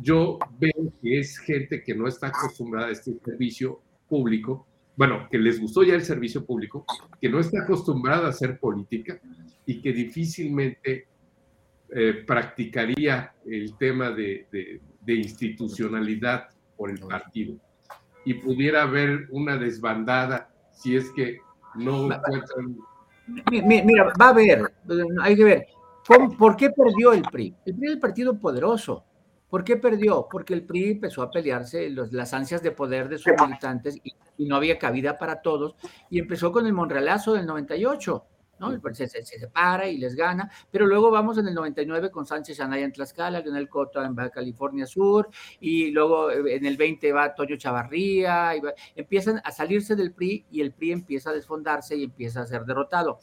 yo veo que es gente que no está acostumbrada a este servicio público bueno, que les gustó ya el servicio público, que no está acostumbrada a hacer política y que difícilmente eh, practicaría el tema de, institucionalidad por el partido. Y pudiera haber una desbandada si es que no encuentran... Mira, va a haber, hay que ver, ¿por qué perdió el PRI? El PRI es el partido poderoso, ¿Por qué perdió? Porque el PRI empezó a pelearse las ansias de poder de sus militantes y, no había cabida para todos. Y empezó con el Monrealazo del 98, ¿no? El se, se, separa y les gana, pero luego vamos en el 99 con Sánchez Anaya en Tlaxcala, Leonel Cota en Baja California Sur, y luego eh, en el 20 va Toyo Chavarría, y empiezan a salirse del PRI y el PRI empieza a desfondarse y empieza a ser derrotado.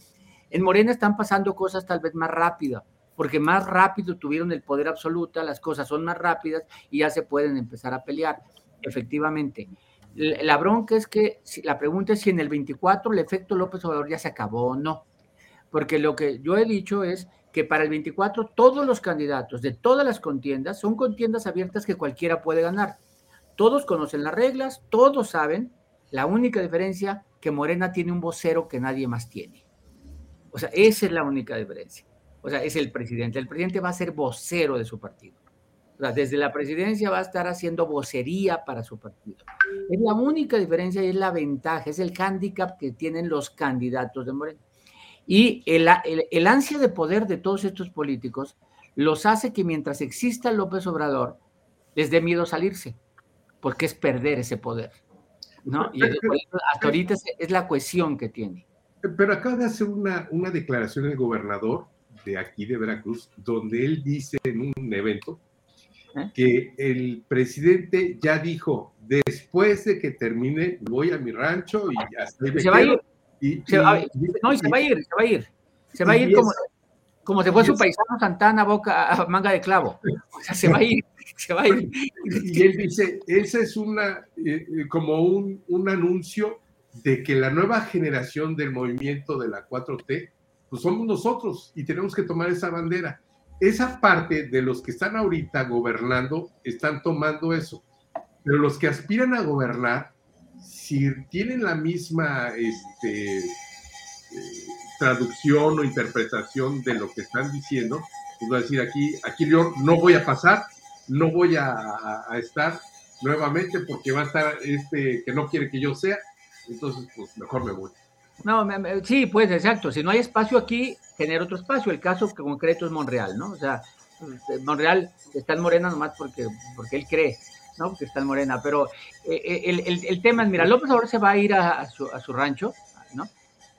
En Morena están pasando cosas tal vez más rápidas porque más rápido tuvieron el poder absoluto, las cosas son más rápidas y ya se pueden empezar a pelear, efectivamente. La bronca es que la pregunta es si en el 24 el efecto López Obrador ya se acabó o no. Porque lo que yo he dicho es que para el 24 todos los candidatos de todas las contiendas son contiendas abiertas que cualquiera puede ganar. Todos conocen las reglas, todos saben. La única diferencia que Morena tiene un vocero que nadie más tiene. O sea, esa es la única diferencia. O sea, es el presidente. El presidente va a ser vocero de su partido. O sea, desde la presidencia va a estar haciendo vocería para su partido. Es la única diferencia y es la ventaja, es el hándicap que tienen los candidatos de Moreno. Y el, el, ansia de poder de todos estos políticos los hace que mientras exista López Obrador, les dé miedo salirse, porque es perder ese poder. ¿no? Y hasta ahorita es la cohesión que tiene. Pero acaba de hacer una, una declaración el gobernador de aquí de Veracruz, donde él dice en un evento ¿Eh? que el presidente ya dijo, después de que termine, voy a mi rancho y hasta ahí me Se va a quedo". ir. Y- Se va- y- no, y se va a ir, se va a ir. Se va a ir como, esa- como se fue su paisano Santana, boca, a manga de clavo. O sea, se va a ir, se va a ir. Y él dice, ese es una, eh, eh, como un, un anuncio de que la nueva generación del movimiento de la 4T, pues somos nosotros y tenemos que tomar esa bandera. Esa parte de los que están ahorita gobernando están tomando eso, pero los que aspiran a gobernar, si tienen la misma este, eh, traducción o interpretación de lo que están diciendo, pues va a decir aquí, aquí yo no voy a pasar, no voy a, estar nuevamente porque va a estar este que no quiere que yo sea, entonces pues mejor me voy. No, me- me- sí, pues exacto. Si no hay espacio aquí, genera otro espacio. El caso concreto es Monreal, ¿no? O sea, eh, Monreal está en Morena nomás porque, porque él cree, ¿no? Porque está en Morena. Pero eh, eh, el, el- el tema es, mira, López ahora se va a ir a, a su, a su rancho, ¿no?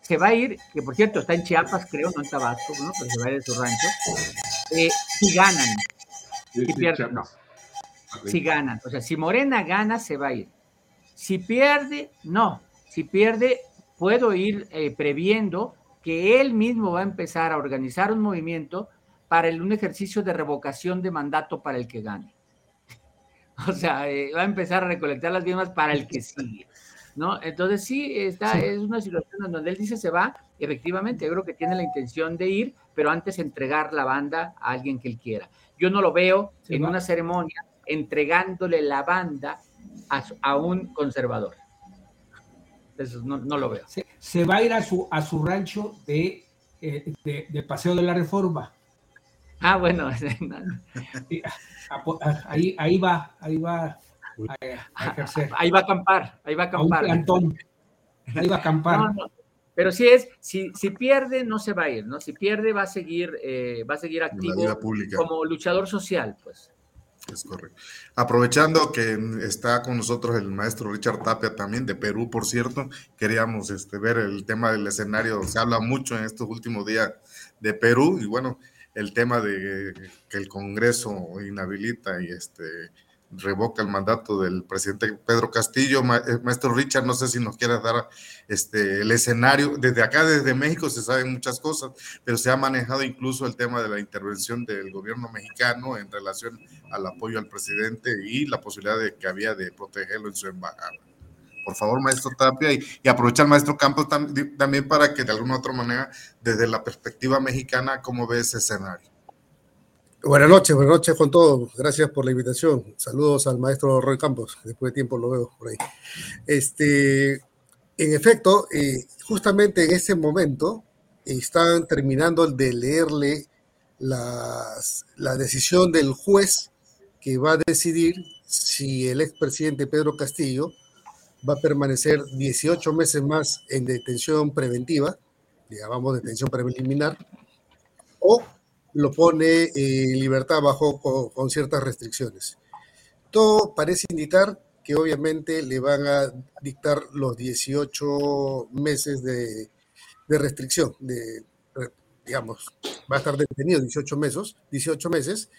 Se va a ir, que por cierto está en Chiapas, creo, no en Tabasco, ¿no? Pero se va a ir a su rancho. Eh, si ganan, Sí, sí, pierde, Chiapas. si ganan. O sea, si Morena gana, se va a ir. Si pierde, no. Si pierde, puedo ir eh, previendo que él mismo va a empezar a organizar un movimiento para el- un ejercicio de revocación de mandato para el que gane. O sea, eh, va a empezar a recolectar las firmas para el que sigue. ¿no? Entonces sí, está, es una situación en donde él dice se va, efectivamente, yo creo que tiene la intención de ir, pero antes entregar la banda a alguien que él quiera. Yo no lo veo Se en va. una ceremonia entregándole la banda a un conservador. Eso no, no lo veo. Se, se va a ir a su, a su rancho de, eh, de- Paseo de la Reforma. Ah, bueno, a- a- ahí, ahí va, ahí va a, a ahí va a acampar, ahí va a A un acampar. plantón. Ahí va a acampar. No, no. Pero si es, si, si pierde, no se va a ir, ¿no? Si pierde, va a seguir, eh, va a seguir activo como luchador social, pues. Es correcto. Aprovechando que está con nosotros el maestro Richard Tapia también, de Perú, por cierto, queríamos este, ver el tema del escenario. Se habla mucho en estos últimos días de Perú y bueno, el tema de que el Congreso inhabilita y este revoca el mandato del presidente Pedro Castillo. Eh, Maestro Richard, no sé si nos quieras dar este, el escenario. Desde acá, desde México, se saben muchas cosas, pero se ha manejado incluso el tema de la intervención del gobierno mexicano en relación al apoyo al presidente y la posibilidad de que había de protegerlo en su embajada. Por favor, maestro Tapia, y, y aprovechar maestro Campos tam- también para que de alguna u otra manera, desde la perspectiva mexicana, ¿cómo ve ese escenario? Buenas noches, buenas noches con todos. Gracias por la invitación. Saludos al maestro Roy Campos. Después de tiempo lo veo por ahí. Este, en efecto, eh, justamente en ese momento están terminando de leerle las- la decisión del juez que va a decidir si el expresidente Pedro Castillo va a permanecer 18 meses más en detención preventiva, digamos detención preliminar, o lo pone eh, en libertad bajo con, ciertas restricciones. Todo parece indicar que obviamente le van a dictar los 18 meses de, de restricción, de, digamos, va a estar detenido 18 meses, 18 meses,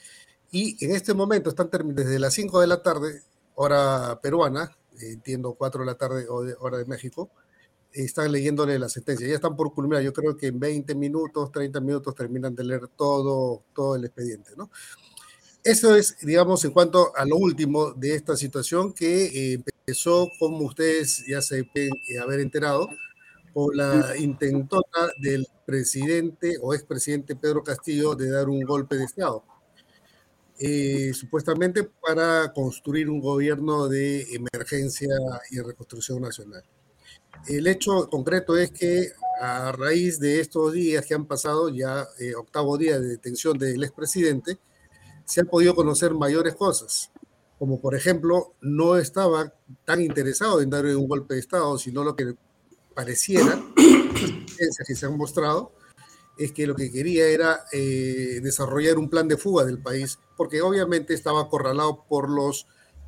y en este momento están desde las 5 de la tarde, hora peruana, entiendo 4 de la tarde hora de México, están leyéndole la sentencia. Ya están por culminar. Yo creo que en 20 minutos, 30 minutos terminan de leer todo, todo el expediente, ¿no? Eso es, digamos, en cuanto a lo último de esta situación que eh, empezó, como ustedes ya se pueden eh, haber enterado, por la intentona del presidente o expresidente Pedro Castillo de dar un golpe de Estado. Eh, supuestamente para construir un gobierno de emergencia y reconstrucción nacional. El hecho concreto es que a raíz de estos días que han pasado, ya eh, octavo día de detención del expresidente, se han podido conocer mayores cosas, como por ejemplo, no estaba tan interesado en darle un golpe de Estado, sino lo que pareciera, que se han mostrado, es que lo que quería era eh, desarrollar un plan de fuga del país, porque obviamente estaba acorralado por los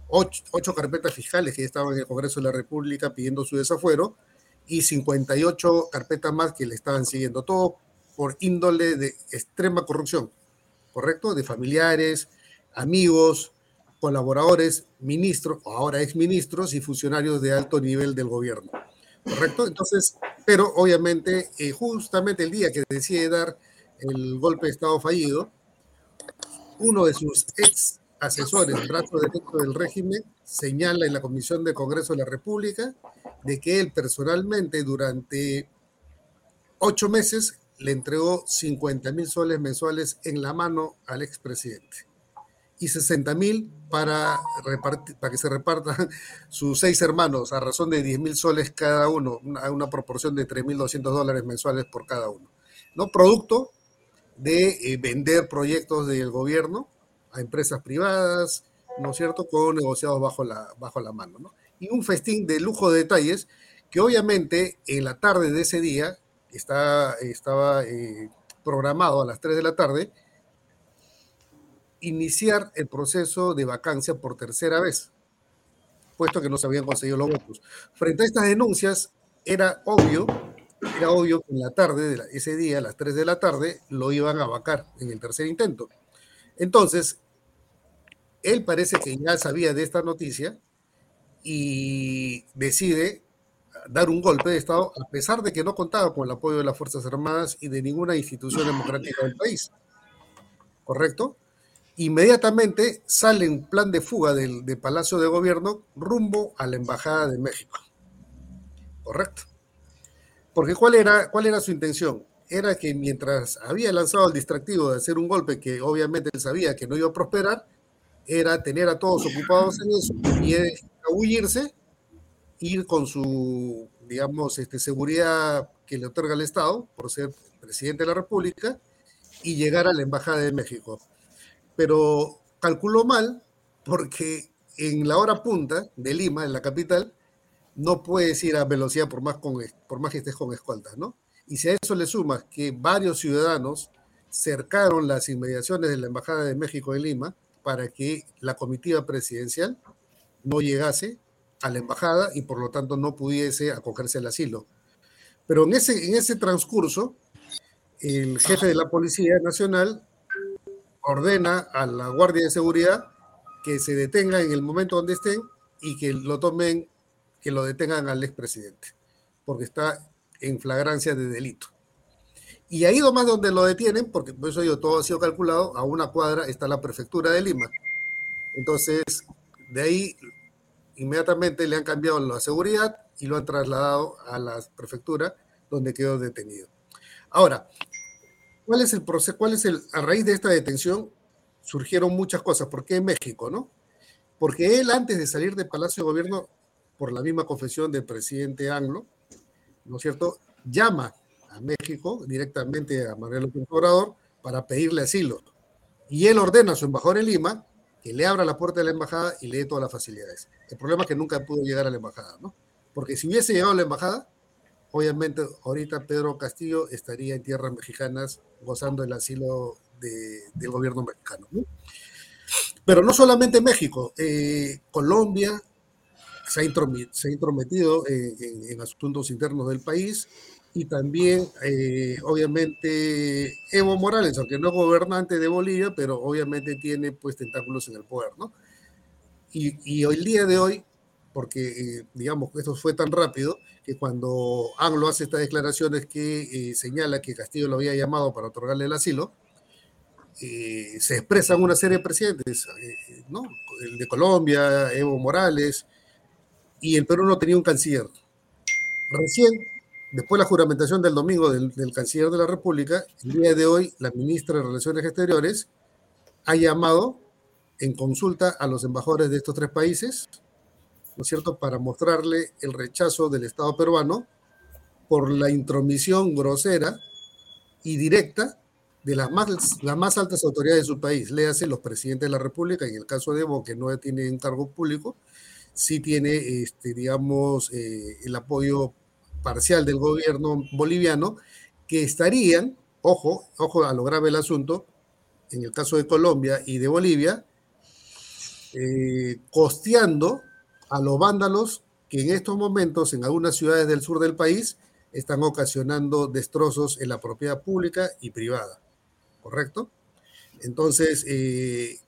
ocho, carpetas fiscales que estaban en el Congreso de la República pidiendo su desafuero, y 58 carpetas más que le estaban siguiendo, todo por índole de extrema corrupción, ¿correcto? De familiares, amigos, colaboradores, ministros, o ahora exministros y funcionarios de alto nivel del gobierno. ¿Correcto? Entonces, pero obviamente, eh, justamente el día que decide dar el golpe de Estado fallido, uno de sus ex asesores, brazo derecho del régimen, señala en la Comisión de Congreso de la República de que él personalmente durante ocho meses le entregó 50 mil soles mensuales en la mano al expresidente y 60 mil para, para que se repartan sus seis hermanos a razón de 10 mil soles cada uno, una, una proporción de 3.200 dólares mensuales por cada uno. ¿no? Producto de eh, vender proyectos del gobierno a empresas privadas, ¿no es cierto?, con negociados bajo la, bajo la mano. ¿no? Y un festín de lujo de detalles que obviamente en la tarde de ese día, está, estaba eh, programado a las 3 de la tarde, iniciar el proceso de vacancia por tercera vez, puesto que no se habían conseguido los votos. Frente a estas denuncias, era obvio, era obvio que en la tarde de ese día, a las 3 de la tarde, lo iban a vacar en el tercer intento. Entonces, él parece que ya sabía de esta noticia y decide dar un golpe de Estado a pesar de que no contaba con el apoyo de las Fuerzas Armadas y de ninguna institución democrática del país. ¿Correcto? inmediatamente sale en plan de fuga del, Palacio de Gobierno rumbo a la Embajada de México. Correcto. Porque ¿cuál era, ¿cuál era su intención? Era que mientras había lanzado el distractivo de hacer un golpe que obviamente él sabía que no iba a prosperar, era tener a todos ocupados en eso y huirse, ir con su, digamos, este, seguridad que le otorga el Estado por ser presidente de la República y llegar a la Embajada de México pero calculó mal porque en la hora punta de Lima, en la capital, no puedes ir a velocidad por más, con, por más que estés con escoltas, ¿no? Y si a eso le sumas que varios ciudadanos cercaron las inmediaciones de la Embajada de México en Lima para que la comitiva presidencial no llegase a la embajada y por lo tanto no pudiese acogerse al asilo. Pero en ese, en ese transcurso, el jefe de la Policía Nacional ordena a la Guardia de Seguridad que se detenga en el momento donde estén y que lo tomen, que lo detengan al expresidente, porque está en flagrancia de delito. Y ahí nomás donde lo detienen, porque por eso yo todo ha sido calculado, a una cuadra está la prefectura de Lima. Entonces, de ahí inmediatamente le han cambiado la seguridad y lo han trasladado a la prefectura donde quedó detenido. Ahora, ¿Cuál es el proceso? ¿Cuál es el, a raíz de esta detención surgieron muchas cosas? ¿Por qué en México, no? Porque él antes de salir del Palacio de Gobierno, por la misma confesión del presidente Anglo, ¿no es cierto? Llama a México directamente a Manuel López Obrador para pedirle asilo. Y él ordena a su embajador en Lima que le abra la puerta de la embajada y le dé todas las facilidades. El problema es que nunca pudo llegar a la embajada, ¿no? Porque si hubiese llegado a la embajada, obviamente ahorita Pedro Castillo estaría en tierras mexicanas gozando el asilo del gobierno mexicano. Pero no solamente México, eh, Colombia se ha, intrometido en, asuntos internos del país y también, eh, obviamente, Evo Morales, aunque no es gobernante de Bolivia, pero obviamente tiene pues tentáculos en el poder, ¿no? Y, y el día de hoy, porque eh, digamos que esto fue tan rápido, que cuando Anglo hace estas declaraciones que eh, señala que Castillo lo había llamado para otorgarle el asilo, eh, se expresan una serie de presidentes, eh, ¿no? El de Colombia, Evo Morales, y el Perú no tenía un canciller. Recién, después de la juramentación del domingo del, del canciller de la República, el día de hoy la ministra de Relaciones Exteriores ha llamado en consulta a los embajadores de estos tres países ¿no es cierto?, para mostrarle el rechazo del Estado peruano por la intromisión grosera y directa de las más, las más altas autoridades de su país, léase los presidentes de la República, en el caso de Evo, que no tiene un cargo público, sí tiene, este, digamos, eh, el apoyo parcial del gobierno boliviano, que estarían, ojo, ojo a lo grave el asunto, en el caso de Colombia y de Bolivia, eh, costeando a los vándalos que en estos momentos en algunas ciudades del sur del país están ocasionando destrozos en la propiedad pública y privada, ¿correcto? Entonces, eh,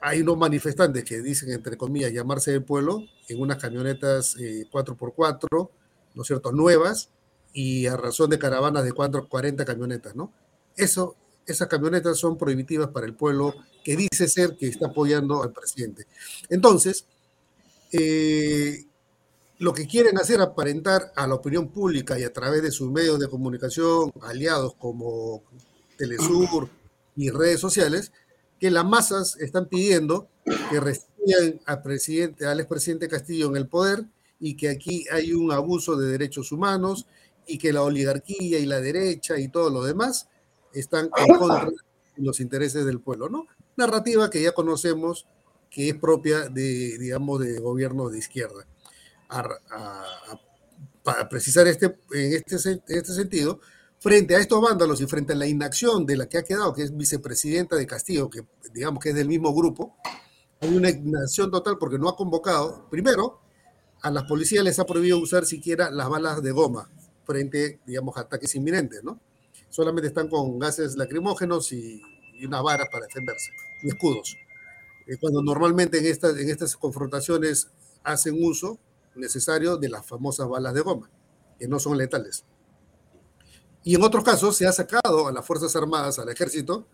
hay unos manifestantes que dicen, entre comillas, llamarse del pueblo en unas camionetas 4x4, eh, ¿no es cierto?, nuevas, y a razón de caravanas de 4, 40 camionetas, ¿no? Eso, esas camionetas son prohibitivas para el pueblo que dice ser que está apoyando al presidente. Entonces, eh, lo que quieren hacer aparentar a la opinión pública y a través de sus medios de comunicación aliados como Telesur y redes sociales, que las masas están pidiendo que restituyan al presidente, al expresidente Castillo en el poder y que aquí hay un abuso de derechos humanos y que la oligarquía y la derecha y todo lo demás están en contra de los intereses del pueblo, ¿no? Narrativa que ya conocemos que es propia de, digamos, de gobiernos de izquierda. para precisar este, en este, en este sentido, frente a estos vándalos y frente a la inacción de la que ha quedado, que es vicepresidenta de Castillo, que digamos que es del mismo grupo, hay una inacción total porque no ha convocado, primero, a las policías les ha prohibido usar siquiera las balas de goma frente, digamos, a ataques inminentes, ¿no? Solamente están con gases lacrimógenos y, unas varas para defenderse, y escudos. Eh, cuando normalmente en estas, en estas confrontaciones hacen uso necesario de las famosas balas de goma, que no son letales. Y en otros casos se ha sacado a las Fuerzas Armadas, al ejército,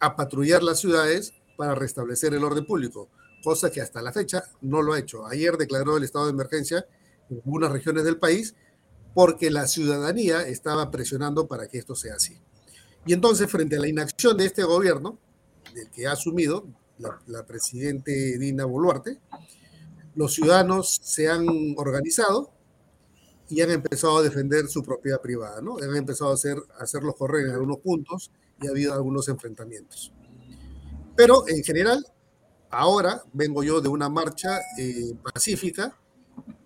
a patrullar las ciudades para restablecer el orden público, cosa que hasta la fecha no lo ha hecho. Ayer declaró el estado de emergencia en algunas regiones del país porque la ciudadanía estaba presionando para que esto sea así. Y entonces, frente a la inacción de este gobierno, del que ha asumido la, la presidente Dina Boluarte, los ciudadanos se han organizado y han empezado a defender su propiedad privada, ¿no? Han empezado a, hacer, a hacerlos correr en algunos puntos y ha habido algunos enfrentamientos. Pero en general, ahora vengo yo de una marcha eh, pacífica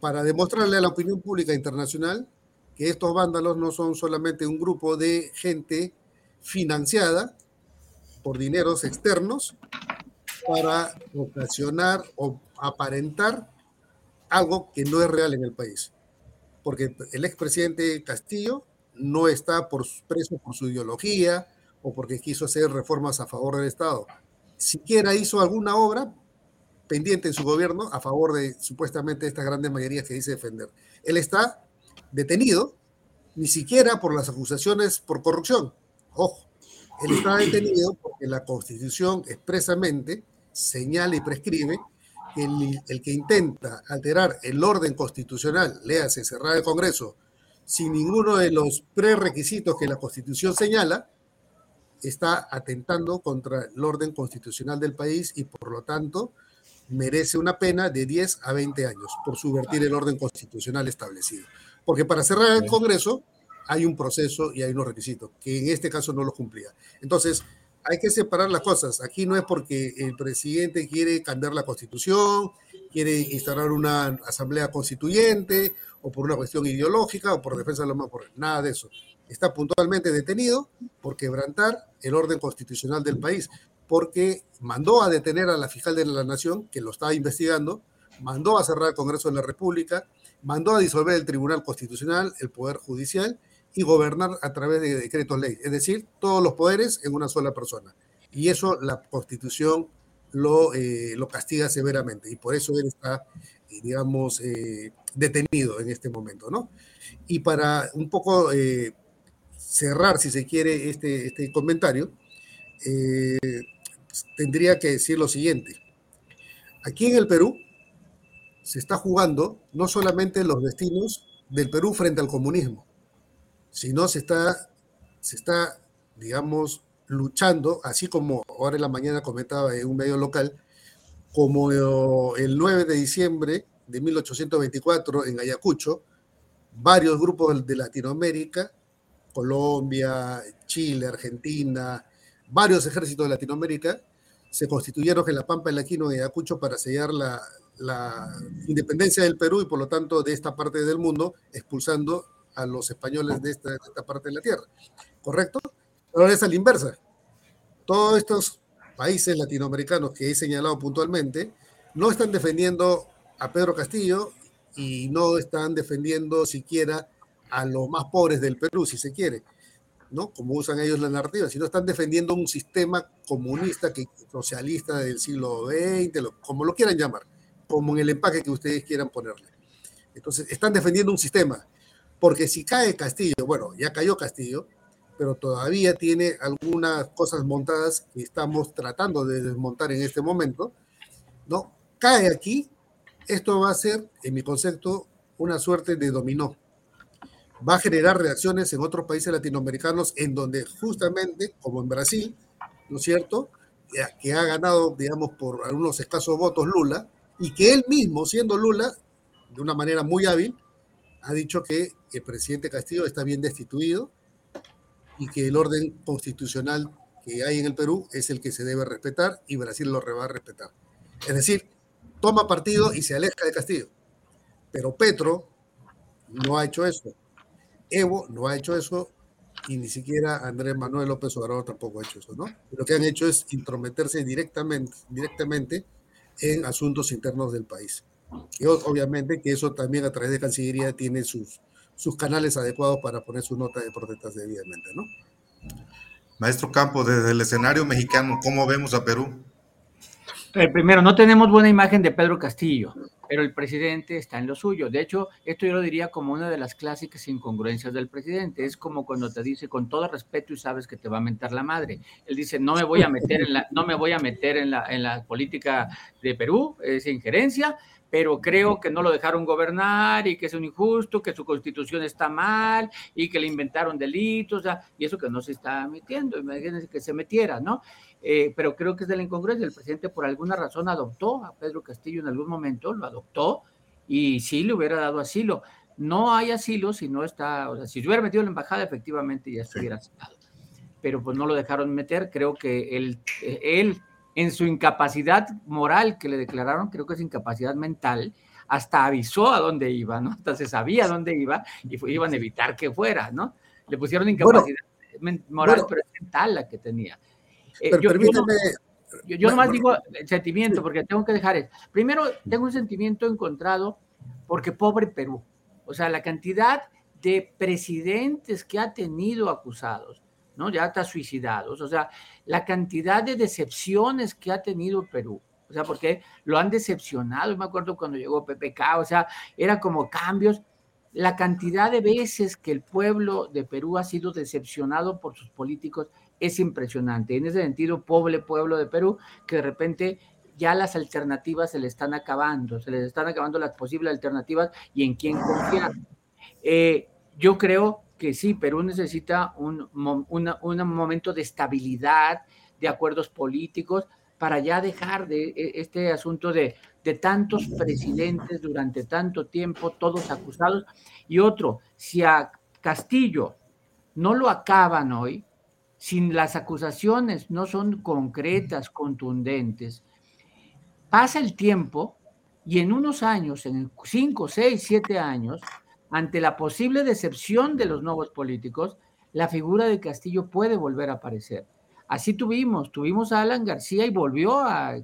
para demostrarle a la opinión pública internacional que estos vándalos no son solamente un grupo de gente financiada por dineros externos para ocasionar o aparentar algo que no es real en el país porque el expresidente Castillo no está por, preso por su ideología o porque quiso hacer reformas a favor del Estado. Siquiera hizo alguna obra pendiente en su gobierno a favor de supuestamente estas grandes mayorías que dice defender. Él está detenido, ni siquiera por las acusaciones por corrupción. Ojo, él está detenido porque la Constitución expresamente señala y prescribe el, que intenta alterar el orden constitucional, léase cerrar el Congreso, sin ninguno de los prerequisitos que la Constitución señala, está atentando contra el orden constitucional del país y por lo tanto merece una pena de 10 a 20 años por subvertir el orden constitucional establecido. Porque para cerrar el Congreso hay un proceso y hay unos requisitos, que en este caso no los cumplía. Entonces, hay que separar las cosas. Aquí no es porque el presidente quiere cambiar la constitución, quiere instalar una asamblea constituyente, o por una cuestión ideológica, o por defensa de lo más por nada de eso. Está puntualmente detenido por quebrantar el orden constitucional del país, porque mandó a detener a la fiscal de la Nación, que lo estaba investigando, mandó a cerrar el Congreso de la República, mandó a disolver el Tribunal Constitucional, el Poder Judicial, y gobernar a través de decretos ley, es decir, todos los poderes en una sola persona. Y eso la Constitución lo, eh, lo castiga severamente y por eso él está, eh, digamos, eh, detenido en este momento, ¿no? Y para un poco cerrar, si se quiere, este, este comentario, tendría que decir lo siguiente. Aquí en el Perú se está jugando no solamente los destinos del Perú frente al comunismo, sino se está, se está, digamos, luchando, así como ahora en la mañana comentaba en un medio local, como el 9 de diciembre de 1824 en Ayacucho, varios grupos de Latinoamérica, Colombia, Chile, Argentina, varios ejércitos de Latinoamérica, se constituyeron en la Pampa, el Aquino y Ayacucho para sellar la, la independencia del Perú y por lo tanto de esta parte del mundo, expulsando a los españoles de esta, parte de la tierra. ¿Correcto? Ahora es a la inversa. Todos estos países latinoamericanos que he señalado puntualmente no están defendiendo a Pedro Castillo y no están defendiendo siquiera a los más pobres del Perú, si se quiere, ¿no? Como usan ellos la narrativa, sino están defendiendo un sistema comunista, que, socialista del siglo XX, como lo quieran llamar, como en el empaque que ustedes quieran ponerle. Entonces, están defendiendo un sistema, porque si cae Castillo, bueno, ya cayó Castillo, pero todavía tiene algunas cosas montadas que estamos tratando de desmontar en este momento, ¿no? Cae aquí, esto va a ser, en mi concepto, una suerte de dominó va a generar reacciones en otros países latinoamericanos en donde justamente, como en Brasil, ¿no es cierto?, que ha ganado, digamos, por algunos escasos votos Lula, y que él mismo, siendo Lula, de una manera muy hábil, ha dicho que el presidente Castillo está bien destituido y que el orden constitucional que hay en el Perú es el que se debe respetar y Brasil lo va a respetar. Es decir, toma partido y se aleja de Castillo. Pero Petro no ha hecho eso. Evo no ha hecho eso y ni siquiera Andrés Manuel López Obrador tampoco ha hecho eso, ¿no? Lo que han hecho es intrometerse directamente, directamente en asuntos internos del país. Y obviamente que eso también a través de Cancillería tiene sus, sus canales adecuados para poner su nota de protestas debidamente, ¿no? Maestro Campo, desde el escenario mexicano, ¿cómo vemos a Perú? Eh, primero, no tenemos buena imagen de Pedro Castillo, pero el presidente está en lo suyo. De hecho, esto yo lo diría como una de las clásicas incongruencias del presidente. Es como cuando te dice con todo respeto y sabes que te va a mentar la madre. Él dice, no me voy a meter en la, no me voy a meter en la, en la política de Perú, es injerencia, pero creo que no lo dejaron gobernar y que es un injusto, que su constitución está mal y que le inventaron delitos, y eso que no se está metiendo, imagínense que se metiera, ¿no? Eh, pero creo que es de la incongruencia. El presidente por alguna razón adoptó a Pedro Castillo en algún momento, lo adoptó y sí le hubiera dado asilo. No hay asilo si no está, o sea, si se hubiera metido en la embajada, efectivamente ya estuviera asilado. Pero pues no lo dejaron meter. Creo que él, él, en su incapacidad moral que le declararon, creo que es incapacidad mental, hasta avisó a dónde iba, ¿no? Hasta se sabía dónde iba y iban a evitar que fuera, ¿no? Le pusieron incapacidad moral, pero es mental la que tenía. Eh, yo, permítame. Yo, nomás digo el sentimiento, porque tengo que dejar. Primero, tengo un sentimiento encontrado, porque pobre Perú. O sea, la cantidad de presidentes que ha tenido acusados, ¿no? Ya está suicidados. O sea, la cantidad de decepciones que ha tenido Perú. O sea, porque lo han decepcionado. Me acuerdo cuando llegó PPK, o sea, era como cambios. La cantidad de veces que el pueblo de Perú ha sido decepcionado por sus políticos es impresionante. En ese sentido, pobre pueblo de Perú, que de repente ya las alternativas se le están acabando, se les están acabando las posibles alternativas y en quién confiar. Eh, yo creo que sí, Perú necesita un, un momento de estabilidad, de acuerdos políticos, para ya dejar de e, este asunto de, de tantos presidentes durante tanto tiempo, todos acusados. Y otro, si a Castillo no lo acaban hoy, si las acusaciones no son concretas, contundentes, pasa el tiempo y en unos años, en cinco, seis, siete años, ante la posible decepción de los nuevos políticos, la figura de Castillo puede volver a aparecer. Así tuvimos, tuvimos a Alan García y volvió a,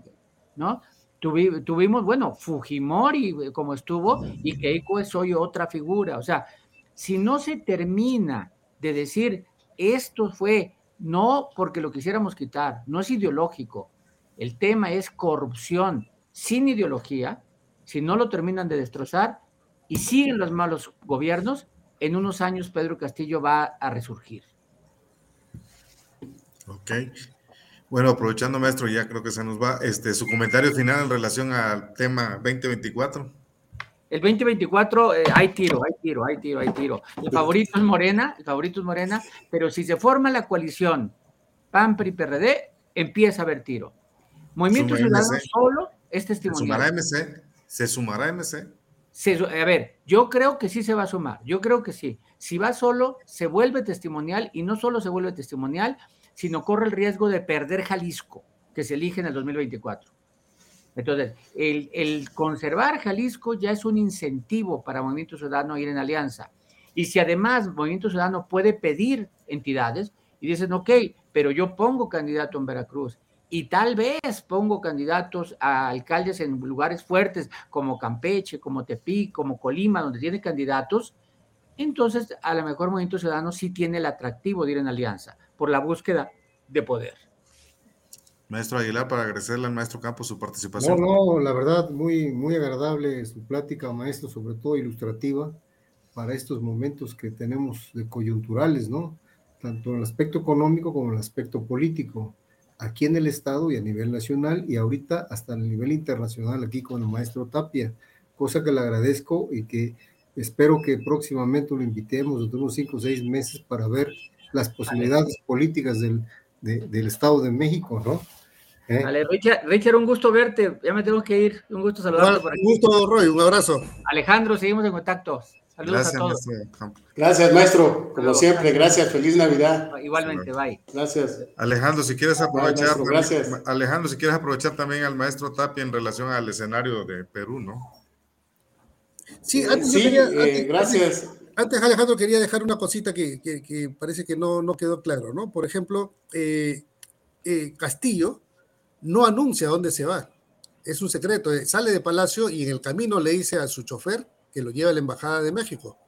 ¿no? tuvimos, bueno, Fujimori como estuvo y Keiko es hoy otra figura. O sea, si no se termina de decir esto fue no porque lo quisiéramos quitar, no es ideológico. El tema es corrupción sin ideología. Si no lo terminan de destrozar y siguen los malos gobiernos, en unos años Pedro Castillo va a resurgir. Ok. Bueno, aprovechando, maestro, ya creo que se nos va. Este, su comentario final en relación al tema 2024. El 2024 eh, hay tiro, hay tiro, hay tiro, hay tiro. El favorito es Morena, el favorito es Morena, pero si se forma la coalición PAN, PRI, PRD, empieza a haber tiro. Movimiento Ciudadano solo es testimonial. ¿Se sumará MC? ¿Se sumará MC? A ver, yo creo que sí se va a sumar, yo creo que sí. Si va solo, se vuelve testimonial y no solo se vuelve testimonial, sino corre el riesgo de perder Jalisco, que se elige en el 2024. Entonces, el, conservar Jalisco ya es un incentivo para Movimiento Ciudadano ir en alianza. Y si además Movimiento Ciudadano puede pedir entidades y dicen, ok, pero yo pongo candidato en Veracruz y tal vez pongo candidatos a alcaldes en lugares fuertes como Campeche, como Tepic, como Colima, donde tiene candidatos, entonces a lo mejor Movimiento Ciudadano sí tiene el atractivo de ir en alianza por la búsqueda de poder. Maestro Aguilar, para agradecerle al maestro Campos su participación. No, no, la verdad, muy, muy agradable su plática, maestro, sobre todo ilustrativa para estos momentos que tenemos de coyunturales, ¿no? Tanto en el aspecto económico como en el aspecto político aquí en el Estado y a nivel nacional y ahorita hasta a nivel internacional aquí con el maestro Tapia, cosa que le agradezco y que espero que próximamente lo invitemos dentro de unos cinco o seis meses para ver las posibilidades políticas del, del Estado de México, ¿no? ¿Eh? Vale, Richard, un gusto verte, ya me tengo que ir, un gusto saludarte. Un gusto, Roy, un abrazo. Alejandro, seguimos en contacto. Saludos a todos. Gracias, maestro. Como siempre, gracias. Feliz Navidad. Igualmente, bye. Gracias. Alejandro, si quieres aprovechar, gracias. Alejandro, si quieres aprovechar también al maestro Tapia en relación al escenario de Perú, ¿no? Sí, antes sí, eh, gracias. Antes, Alejandro, quería dejar una cosita que, que, parece que no, no, quedó claro, ¿no? Por ejemplo, eh, eh, Castillo no anuncia dónde se va. Es un secreto. Sale de Palacio y en el camino le dice a su chofer que lo lleva la Embajada de México,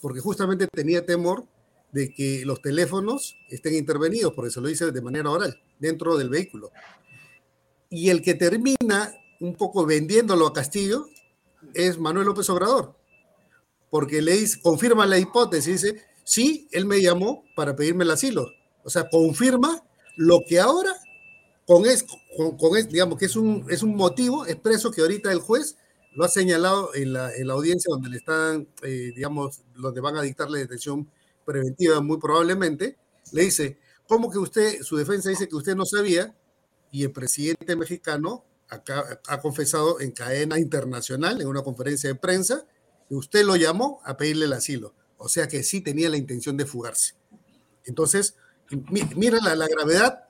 porque justamente tenía temor de que los teléfonos estén intervenidos, porque se lo dice de manera oral, dentro del vehículo. Y el que termina un poco vendiéndolo a Castillo es Manuel López Obrador, porque le dice, confirma la hipótesis, dice, sí, él me llamó para pedirme el asilo. O sea, confirma lo que ahora, con, es, con, digamos que es un, es un motivo expreso que ahorita el juez lo ha señalado en la, en la audiencia donde le están, eh, digamos, donde van a dictarle detención preventiva muy probablemente, le dice, ¿cómo que usted, su defensa dice que usted no sabía? Y el presidente mexicano acá, ha confesado en cadena internacional, en una conferencia de prensa, que usted lo llamó a pedirle el asilo. O sea que sí tenía la intención de fugarse. Entonces, mira la, gravedad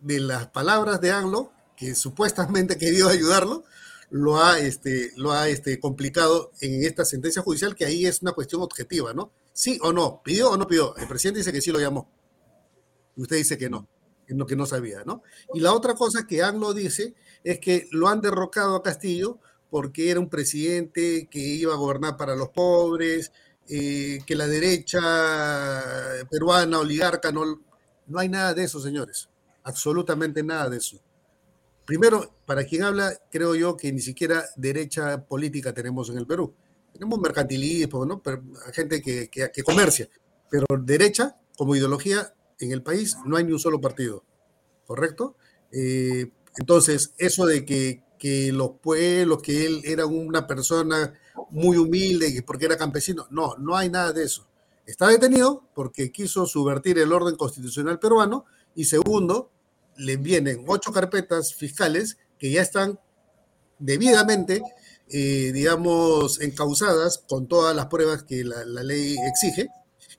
de las palabras de Anglo, que supuestamente quería ayudarlo, lo ha, este, lo ha este, complicado en esta sentencia judicial, que ahí es una cuestión objetiva, ¿no? Sí o no, pidió o no pidió. El presidente dice que sí lo llamó. Usted dice que no, que no, que no sabía, ¿no? Y la otra cosa que ANLO dice es que lo han derrocado a Castillo porque era un presidente que iba a gobernar para los pobres, eh, que la derecha peruana, oligarca, no, no hay nada de eso, señores. Absolutamente nada de eso. Primero, para quien habla, creo yo que ni siquiera derecha política tenemos en el Perú. Tenemos mercantilismo, ¿no? gente que, comercia, pero derecha como ideología en el país no hay ni un solo partido, ¿correcto? Eh, entonces, eso de que, los pueblos, que él era una persona muy humilde, porque era campesino, no, no hay nada de eso. Está detenido porque quiso subvertir el orden constitucional peruano y segundo, le vienen ocho carpetas fiscales que ya están debidamente, eh, digamos, encausadas con todas las pruebas que la, ley exige.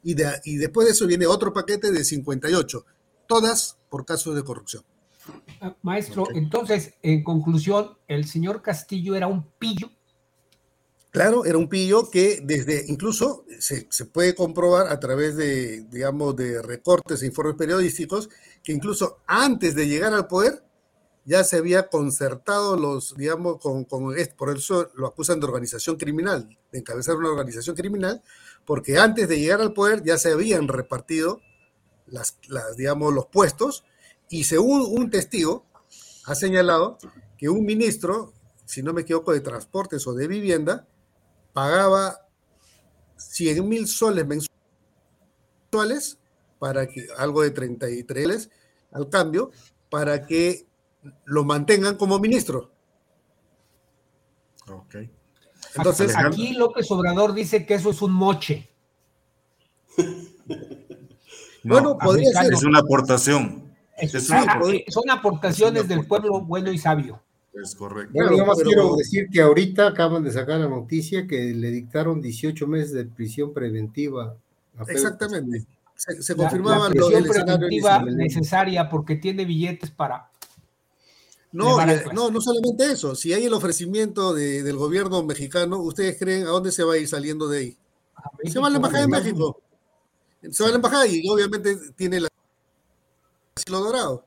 Y, y después de eso viene otro paquete de 58, todas por casos de corrupción. Ah, maestro, entonces, en conclusión, el señor Castillo era un pillo Claro, era un pillo que desde, incluso se, puede comprobar a través de, digamos, de recortes e informes periodísticos, que incluso antes de llegar al poder ya se había concertado los, digamos, con, con por eso lo acusan de organización criminal, de encabezar una organización criminal, porque antes de llegar al poder ya se habían repartido las, las digamos, los puestos, y según un testigo, ha señalado que un ministro, si no me equivoco, de transportes o de vivienda, pagaba 100 mil soles mensuales para que algo de 33 al cambio para que lo mantengan como ministro. Ok. Entonces, aquí López Obrador dice que eso es un moche. bueno, podría ser. Es una aportación. son aportaciones del pueblo bueno y sabio. Es correcto. Bueno, yo más quiero decir que ahorita acaban de sacar la noticia que le dictaron 18 meses de prisión preventiva. Exactamente. Se, confirmaba la, prisión preventiva necesaria porque tiene billetes para. No, no, no solamente eso. Si hay el ofrecimiento del gobierno mexicano, ¿ustedes creen a dónde se va a ir saliendo de ahí? se va a la embajada de México. Se va a la embajada y obviamente tiene el asilo dorado.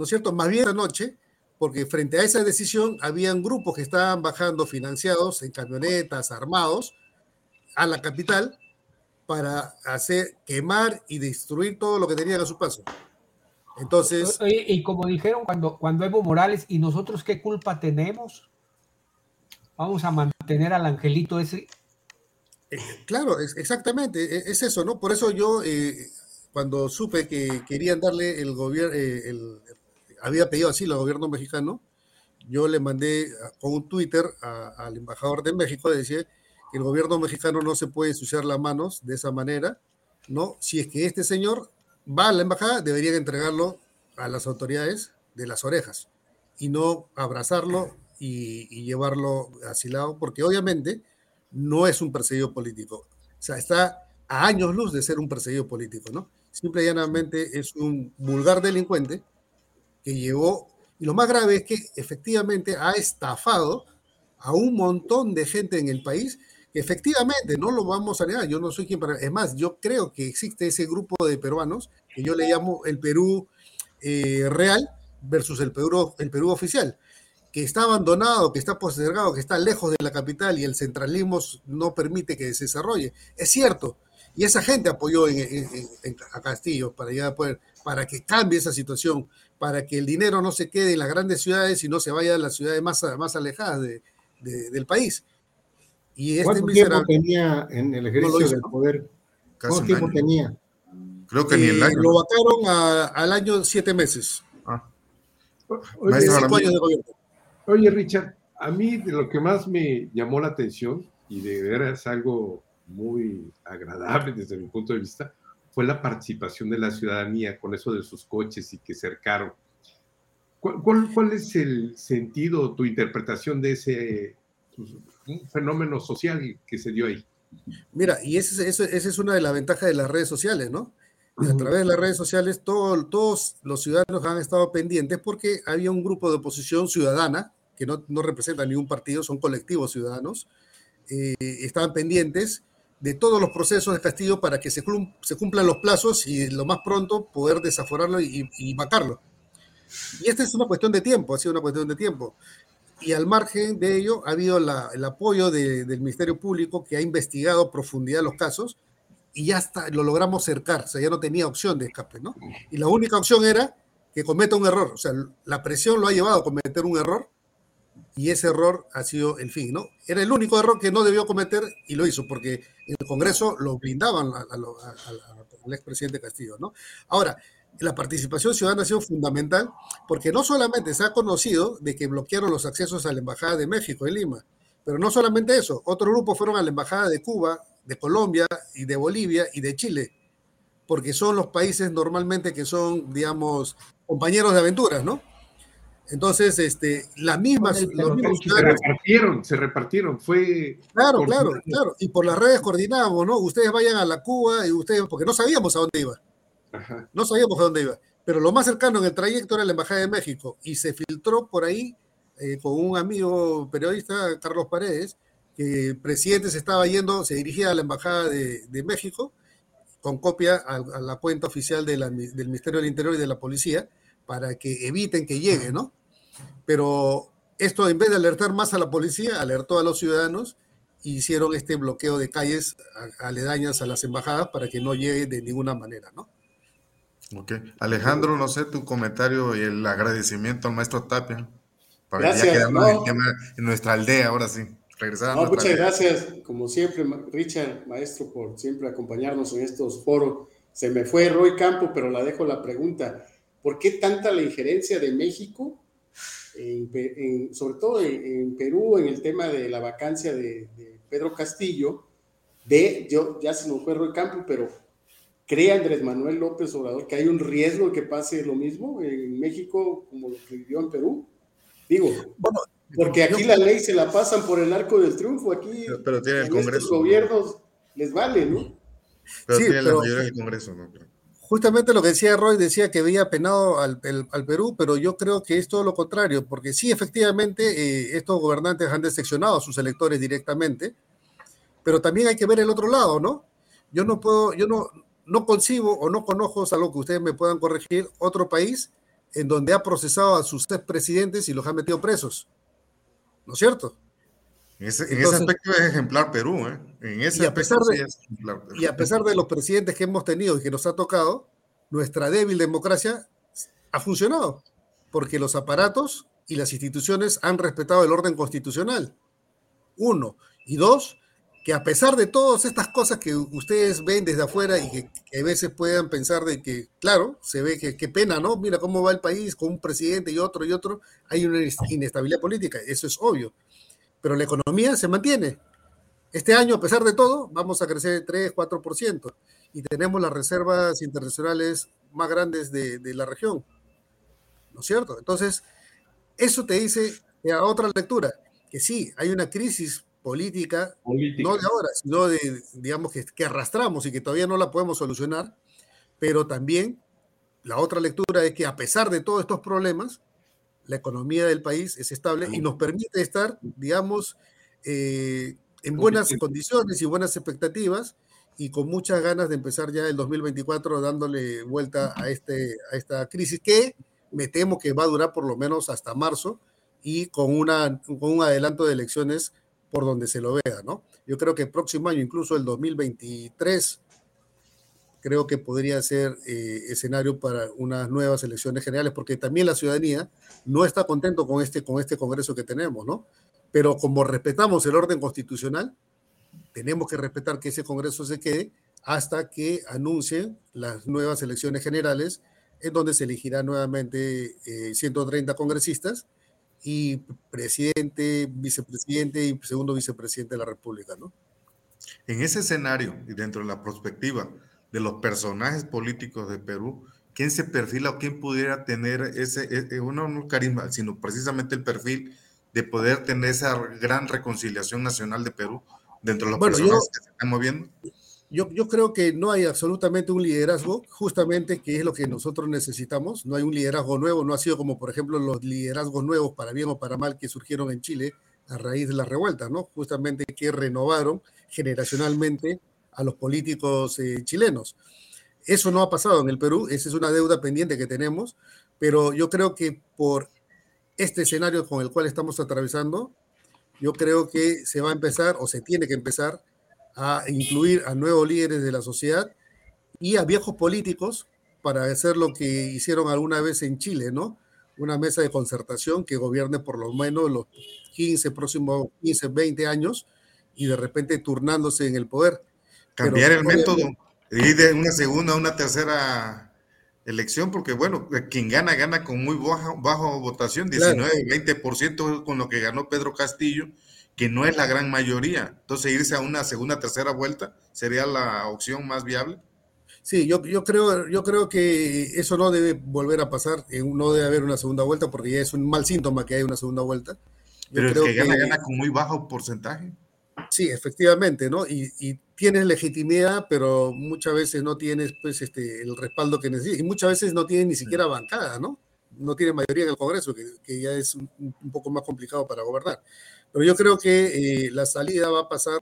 ¿no es cierto? Más bien anoche, porque frente a esa decisión habían grupos que estaban bajando financiados en camionetas, armados, a la capital para hacer quemar y destruir todo lo que tenían a su paso. Entonces. Y, como dijeron cuando, cuando Evo Morales, ¿y nosotros qué culpa tenemos? Vamos a mantener al angelito ese. Eh, claro, exactamente, e, es, eso, ¿no? Por eso yo, eh, cuando supe que querían darle el gobierno, eh, había pedido así al gobierno mexicano, yo le mandé con un Twitter al embajador de México, de decir que el gobierno mexicano no se puede ensuciar las manos de esa manera, ¿no? Si es que este señor va a la embajada, deberían entregarlo a las autoridades de las orejas y no abrazarlo y, llevarlo asilado, porque obviamente no es un perseguido político. O sea, está a años luz de ser un perseguido político, ¿no? Simple y llanamente es un vulgar delincuente que llegó, y lo más grave es que efectivamente ha estafado a un montón de gente en el país Efectivamente, no lo vamos a negar, yo no soy quien para... Es más, yo creo que existe ese grupo de peruanos que yo le llamo el Perú eh, real versus el Perú, el Perú oficial, que está abandonado, que está postergado, que está lejos de la capital y el centralismo no permite que se desarrolle. Es cierto, y esa gente apoyó a Castillo para, poder, para que cambie esa situación, para que el dinero no se quede en las grandes ciudades y no se vaya a las ciudades más, más alejadas del país. Y este ¿Cuánto tiempo tenía en el ejercicio del poder? ¿Cuánto tiempo tenía? Creo que ni el eh, año. Lo vacaron al año siete meses. Ah. Oye, cinco años de gobierno. Oye, Richard, a mí de lo que más me llamó la atención, y de veras algo muy agradable desde mi punto de vista, fue la participación de la ciudadanía con eso de sus coches y que cercaron. ¿Cuál, cuál es el sentido, tu interpretación de ese un fenómeno social que se dio ahí. Mira, y esa es una de las ventajas de las redes sociales, ¿no? a través de las redes sociales todos los ciudadanos han estado pendientes porque había un grupo de oposición ciudadana, que no, representa ningún partido, son colectivos ciudadanos, eh, estaban pendientes de todos los procesos de Castillo para que se, se, cumplan los plazos y lo más pronto poder desaforarlo y, y vacarlo. Y esta es una cuestión de tiempo, ha sido una cuestión de tiempo y al margen de ello ha habido el apoyo del Ministerio Público que ha investigado a profundidad los casos y ya está, lo logramos cercar, o sea, ya no tenía opción de escape, ¿no? Y la única opción era que cometa un error, o sea, la presión lo ha llevado a cometer un error y ese error ha sido el fin, ¿no? Era el único error que no debió cometer y lo hizo, porque en el Congreso lo blindaban al expresidente Castillo, ¿no? Ahora, la participación ciudadana ha sido fundamental porque no solamente se ha conocido de que bloquearon los accesos a la Embajada de México en Lima, pero no solamente eso, otros grupos fueron a la Embajada de Cuba, de Colombia y de Bolivia y de Chile, porque son los países normalmente que son, digamos, compañeros de aventuras, ¿no? Entonces, este, las mismas... Mismos se repartieron, se repartieron, fue... Claro, claro, claro, y por las redes coordinamos, ¿no? Ustedes vayan a la Cuba y ustedes, porque no sabíamos a dónde iba. No sabíamos a dónde iba, pero lo más cercano en el trayecto era la Embajada de México y se filtró por ahí eh, con un amigo periodista, Carlos Paredes, que el presidente se estaba yendo, se dirigía a la Embajada de, México con copia a, la cuenta oficial del Ministerio del Interior y de la Policía para que eviten que llegue, ¿no? Pero esto en vez de alertar más a la policía, alertó a los ciudadanos e hicieron este bloqueo de calles aledañas a las embajadas para que no llegue de ninguna manera, ¿no? Ok. Alejandro, no sé tu comentario y el agradecimiento al maestro Tapia. Para gracias. Ya en, nuestra aldea, ahora sí. Regresar muchas gracias, como siempre, Richard, maestro, por siempre acompañarnos en estos foros. Se me fue Roy Campo, pero la dejo la pregunta. ¿Por qué tanta la injerencia de México, sobre todo en, Perú, en el tema de la vacancia de, de Pedro Castillo? De, yo, ya se nos fue Roy Campo, pero ¿Cree Andrés Manuel López Obrador que hay un riesgo de que pase lo mismo en México como lo que vivió en Perú? Digo, bueno, porque aquí la ley se la pasan por el arco del triunfo, aquí pero, tiene el Congreso. Estos gobiernos les vale, ¿no? Pero sí, tiene la mayoría del Congreso, ¿no? Justamente lo que decía Roy, decía que había penado al, Perú, pero yo creo que es todo lo contrario, porque sí, efectivamente, eh, estos gobernantes han decepcionado a sus electores directamente, pero también hay que ver el otro lado, ¿no? Yo no puedo, yo no, no concibo o no conozco, algo que ustedes me puedan corregir, otro país en donde ha procesado a sus presidentes y los ha metido presos. ¿No es cierto? En ese, aspecto es ejemplar Perú, ¿eh? En ese y a pesar de, Y a pesar de los presidentes que hemos tenido y que nos ha tocado, nuestra débil democracia ha funcionado, porque los aparatos y las instituciones han respetado el orden constitucional. Uno. Y dos, que a pesar de todas estas cosas que ustedes ven desde afuera y que, a veces puedan pensar de que, claro, se ve que qué pena, ¿no? Mira cómo va el país con un presidente y otro y otro, hay una inestabilidad política, eso es obvio. Pero la economía se mantiene. Este año, a pesar de todo, vamos a crecer 3, 4% y tenemos las reservas internacionales más grandes de, de la región. ¿No es cierto? Entonces, eso te dice a otra lectura, que sí, hay una crisis política, no de ahora, sino de, digamos, que, que, arrastramos y que todavía no la podemos solucionar, pero también la otra lectura es que a pesar de todos estos problemas, la economía del país es estable y nos permite estar, digamos, eh, en buenas condiciones y buenas expectativas y con muchas ganas de empezar ya el 2024 dándole vuelta a, este, a esta crisis que me temo que va a durar por lo menos hasta marzo y con, una, con un adelanto de elecciones por donde se lo vea, ¿no? Yo creo que el próximo año, incluso el 2023, creo que podría ser eh, escenario para unas nuevas elecciones generales, porque también la ciudadanía no está contento con este, con este Congreso que tenemos, ¿no? Pero como respetamos el orden constitucional, tenemos que respetar que ese Congreso se quede hasta que anuncien las nuevas elecciones generales, en donde se elegirá nuevamente 130 eh, congresistas y presidente, vicepresidente y segundo vicepresidente de la República, ¿no? En ese escenario y dentro de la perspectiva de los personajes políticos de Perú, ¿quién se perfila o quién pudiera tener ese, e, e, uno no carisma, sino precisamente el perfil de poder tener esa gran reconciliación nacional de Perú dentro de los personajes que se están moviendo? Yo, yo, creo que no hay absolutamente un liderazgo, justamente que es lo que nosotros necesitamos. No hay un liderazgo nuevo, no ha sido como, por ejemplo, los liderazgos nuevos, para bien o para mal, que surgieron en Chile a raíz de la revuelta, ¿no? Justamente que renovaron generacionalmente a los políticos eh, chilenos. Eso no ha pasado en el Perú, esa es una deuda pendiente que tenemos, pero yo creo que por este escenario con el cual estamos atravesando, yo creo que se va a empezar o se tiene que empezar a incluir a nuevos líderes de la sociedad y a viejos políticos para hacer lo que hicieron alguna vez en Chile, ¿no? Una mesa de concertación que gobierne por lo menos los 15, próximos 15, 20 años y de repente turnándose en el poder. Cambiar el método, ir de una segunda a una tercera elección, porque bueno, quien gana, gana con muy baja, bajo votación, 19, 20% con lo que ganó Pedro Castillo, que no es la gran mayoría. Entonces, irse a una segunda, tercera vuelta sería la opción más viable. Sí, yo, yo, creo, yo creo que eso no debe volver a pasar, no debe haber una segunda vuelta, porque ya es un mal síntoma que hay una segunda vuelta. Pero el que gana, gana con muy bajo porcentaje. Sí, efectivamente, ¿no? Y, y, tienes legitimidad, pero muchas veces no tienes pues, este, el respaldo que necesitas. Y muchas veces no tienes ni siquiera bancada, ¿no? No tiene mayoría en el Congreso, que, ya es un, poco más complicado para gobernar. Pero yo creo que eh, la salida va a pasar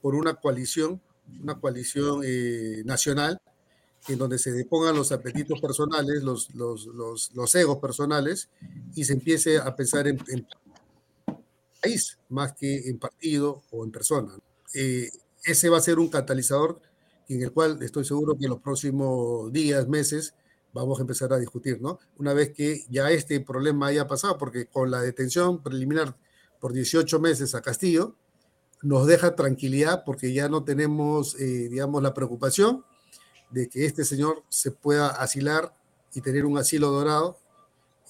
por una coalición, una coalición eh, nacional, en donde se depongan los apetitos personales, los, los, los, los, egos personales, y se empiece a pensar en, en país más que en partido o en persona. Eh, ese va a ser un catalizador en el cual estoy seguro que en los próximos días, meses, vamos a empezar a discutir, ¿no? Una vez que ya este problema haya pasado, porque con la detención preliminar por 18 meses a Castillo, nos deja tranquilidad porque ya no tenemos, eh, digamos, la preocupación de que este señor se pueda asilar y tener un asilo dorado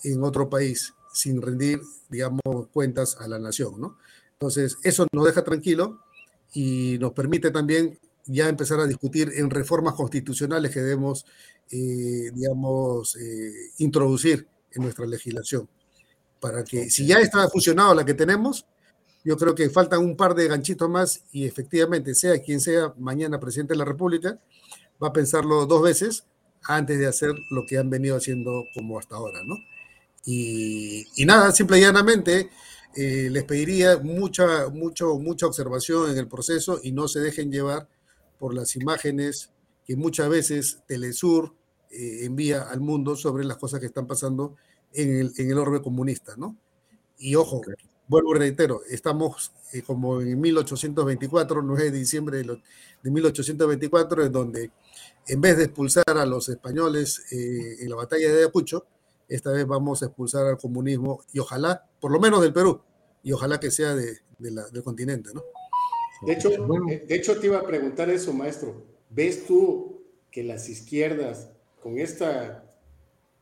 en otro país sin rendir, digamos, cuentas a la nación, ¿no? Entonces, eso nos deja tranquilo y nos permite también ya empezar a discutir en reformas constitucionales que debemos, eh, digamos, eh, introducir en nuestra legislación para que si ya está funcionado la que tenemos, yo creo que faltan un par de ganchitos más y efectivamente, sea quien sea mañana presidente de la República, va a pensarlo dos veces antes de hacer lo que han venido haciendo como hasta ahora, ¿no? Y, y nada, simple y llanamente, eh, les pediría mucha, mucho, mucha observación en el proceso y no se dejen llevar por las imágenes que muchas veces Telesur eh, envía al mundo sobre las cosas que están pasando en el, en el orbe comunista, ¿no? Y ojo, vuelvo y reitero, estamos eh, como en 1824, 9 de diciembre de, de 1824, en donde en vez de expulsar a los españoles eh, en la batalla de Ayacucho, esta vez vamos a expulsar al comunismo y ojalá, por lo menos del Perú, y ojalá que sea de, del continente, ¿no? De hecho, eh, de hecho, te iba a preguntar eso, maestro. ¿Ves tú que las izquierdas, con esta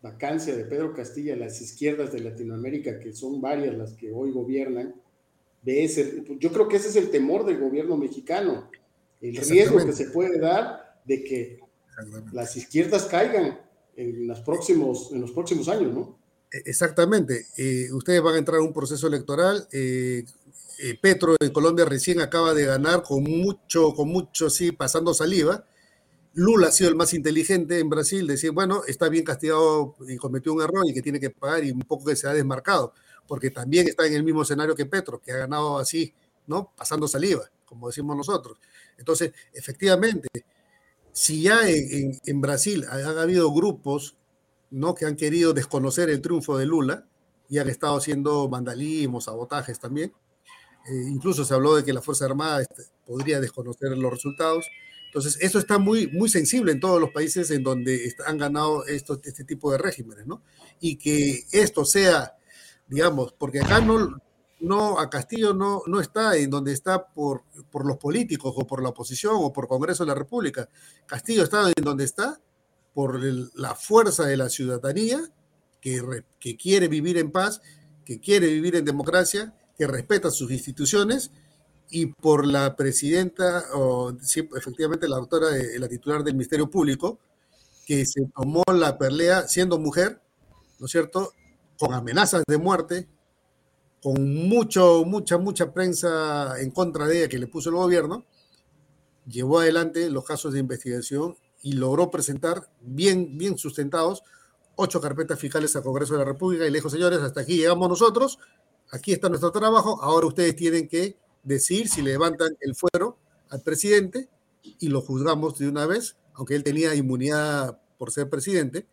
vacancia de Pedro Castilla, las izquierdas de Latinoamérica, que son varias las que hoy gobiernan, ves yo creo que ese es el temor del gobierno mexicano, el riesgo que se puede dar de que las izquierdas caigan en, los próximos, en los próximos años, ¿no? E, exactamente. Eh, ustedes van a entrar en un proceso electoral. Eh, eh, Petro en Colombia recién acaba de ganar con mucho, con mucho, sí, pasando saliva. Lula ha sido el más inteligente en Brasil, decir, bueno, está bien castigado y cometió un error y que tiene que pagar y un poco que se ha desmarcado, porque también está en el mismo escenario que Petro, que ha ganado así, ¿no? Pasando saliva, como decimos nosotros. Entonces, efectivamente, si ya en, Brasil han habido grupos ¿no? que han querido desconocer el triunfo de Lula y han estado haciendo vandalismo, sabotajes también, eh, incluso se habló de que la Fuerza Armada este, podría desconocer los resultados. Entonces, eso está muy, muy sensible en todos los países en donde han ganado esto, este tipo de regímenes, ¿no? Y que esto sea, digamos, porque acá no, no, a Castillo no, no está en donde está por, por los políticos o por la oposición o por Congreso de la República. Castillo está en donde está por la fuerza de la ciudadanía que, quiere vivir en paz, que quiere vivir en democracia, que respeta sus instituciones y por la presidenta, o efectivamente la doctora, la titular del Ministerio Público, que se tomó la pelea siendo mujer, ¿no es cierto?, con amenazas de muerte, con mucho, mucha, mucha prensa en contra de ella que le puso el gobierno, llevó adelante los casos de investigación y logró presentar bien, bien sustentados ocho carpetas fiscales al Congreso de la República y le dijo, señores, hasta aquí llegamos nosotros, aquí está nuestro trabajo, ahora ustedes tienen que decir si levantan el fuero al presidente y lo juzgamos de una vez, aunque él tenía inmunidad por ser presidente,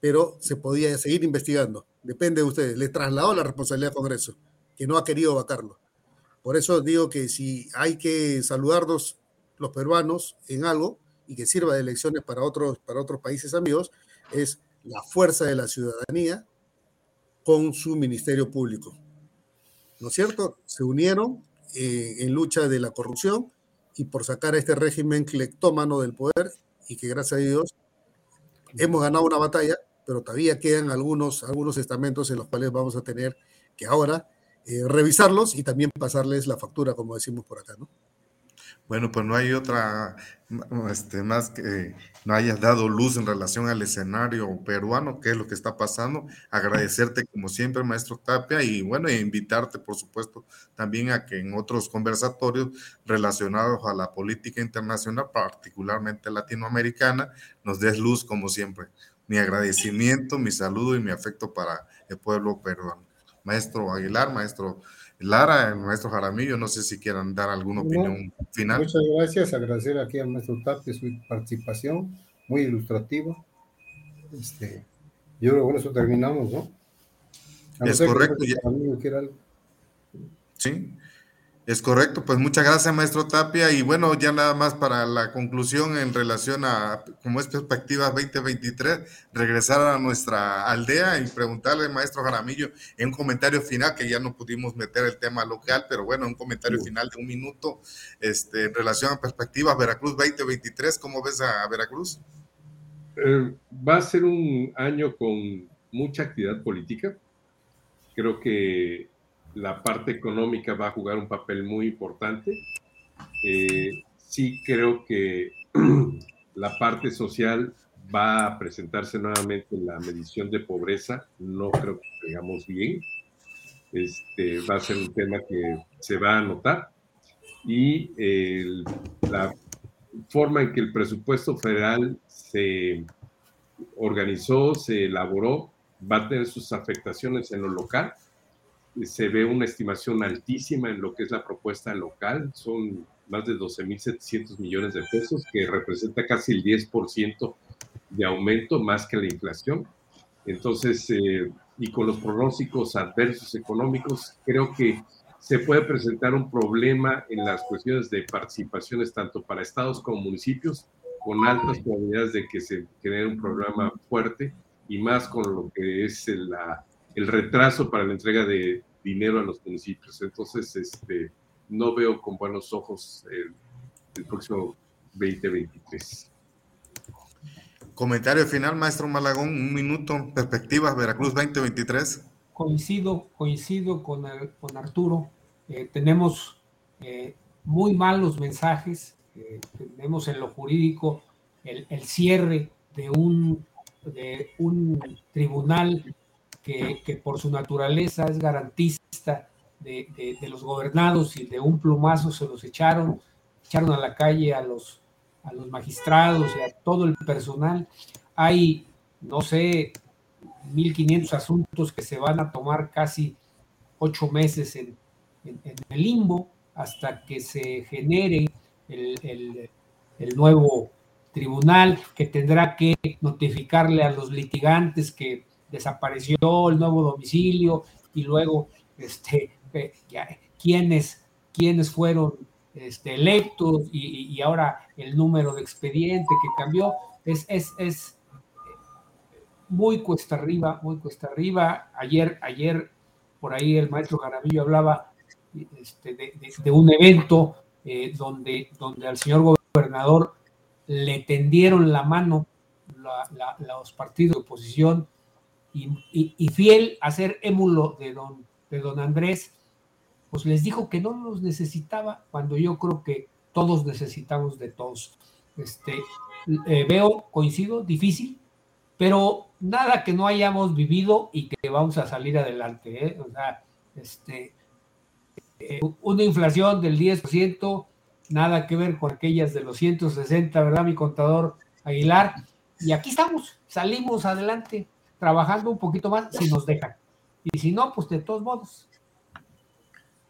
pero se podía seguir investigando. Depende de ustedes. Le trasladó la responsabilidad al Congreso, que no ha querido vacarlo. Por eso digo que si hay que saludarnos los peruanos en algo y que sirva de elecciones para otros, para otros países amigos, es la fuerza de la ciudadanía con su ministerio público. ¿No es cierto? Se unieron eh, en lucha de la corrupción y por sacar a este régimen clectómano del poder y que gracias a Dios hemos ganado una batalla pero todavía quedan algunos, algunos estamentos en los cuales vamos a tener que ahora eh, revisarlos y también pasarles la factura, como decimos por acá, ¿no? Bueno, pues no hay otra este, más que no hayas dado luz en relación al escenario peruano, qué es lo que está pasando. Agradecerte como siempre, maestro Tapia, y bueno, e invitarte, por supuesto, también a que en otros conversatorios relacionados a la política internacional, particularmente latinoamericana, nos des luz como siempre mi agradecimiento, mi saludo y mi afecto para el pueblo peruano. Maestro Aguilar, maestro Lara, maestro Jaramillo, no sé si quieran dar alguna opinión final. Muchas gracias, agradecer aquí al maestro Tapia su participación, muy ilustrativa. Este, yo creo que con eso terminamos, ¿no? es correcto. Sí, es correcto, pues muchas gracias, maestro Tapia. Y bueno, ya nada más para la conclusión en relación a, como es perspectiva 2023, regresar a nuestra aldea y preguntarle, maestro Jaramillo, en un comentario final, que ya no pudimos meter el tema local, pero bueno, un comentario final de un minuto, este, en relación a perspectivas Veracruz 2023, ¿cómo ves a Veracruz? Eh, va a ser un año con mucha actividad política. Creo que la parte económica va a jugar un papel muy importante. Eh, sí creo que la parte social va a presentarse nuevamente en la medición de pobreza. No creo que digamos bien. Este, va a ser un tema que se va a notar. Y la forma en que el presupuesto federal se organizó, se elaboró, va a tener sus afectaciones en lo local se ve una estimación altísima en lo que es la propuesta local, son más de 12.700 millones de pesos, que representa casi el 10% de aumento más que la inflación. Entonces, eh, y con los pronósticos adversos económicos, creo que se puede presentar un problema en las cuestiones de participaciones tanto para estados como municipios, con altas probabilidades de que se genere un problema fuerte y más con lo que es el retraso para la entrega de dinero a los municipios. Entonces, este, no veo con buenos ojos el, el próximo 2023. Comentario final, maestro Malagón, un minuto, perspectivas, Veracruz 2023. Coincido, coincido con, con Arturo. Eh, tenemos eh, muy malos mensajes. Eh, tenemos en lo jurídico el, el, cierre de un, de un tribunal que, por su naturaleza es garantista de, los gobernados y de un plumazo se los echaron, echaron a la calle a los a los magistrados y a todo el personal. Hay, no sé, 1.500 asuntos que se van a tomar casi ocho meses en, en, el limbo hasta que se genere el, el, nuevo tribunal que tendrá que notificarle a los litigantes que desapareció el nuevo domicilio y luego este, eh, ya, quiénes, fueron este, electos y, y, ahora el número de expediente que cambió, es, es, es muy cuesta arriba, muy cuesta arriba. Ayer, ayer por ahí el maestro Garamillo hablaba este, de, de, de, un evento eh, donde, donde al señor gobernador le tendieron la mano la, la, los partidos de oposición y, fiel a ser émulo de don, de don Andrés, pues les dijo que no los necesitaba cuando yo creo que todos necesitamos de todos. Este, eh, veo, coincido, difícil, pero nada que no hayamos vivido y que vamos a salir adelante. ¿eh? O sea, este, eh, una inflación del 10%, nada que ver con aquellas de los 160, ¿verdad, mi contador Aguilar? Y aquí estamos, salimos adelante, trabajando un poquito más si nos dejan. Y si no, pues de todos modos,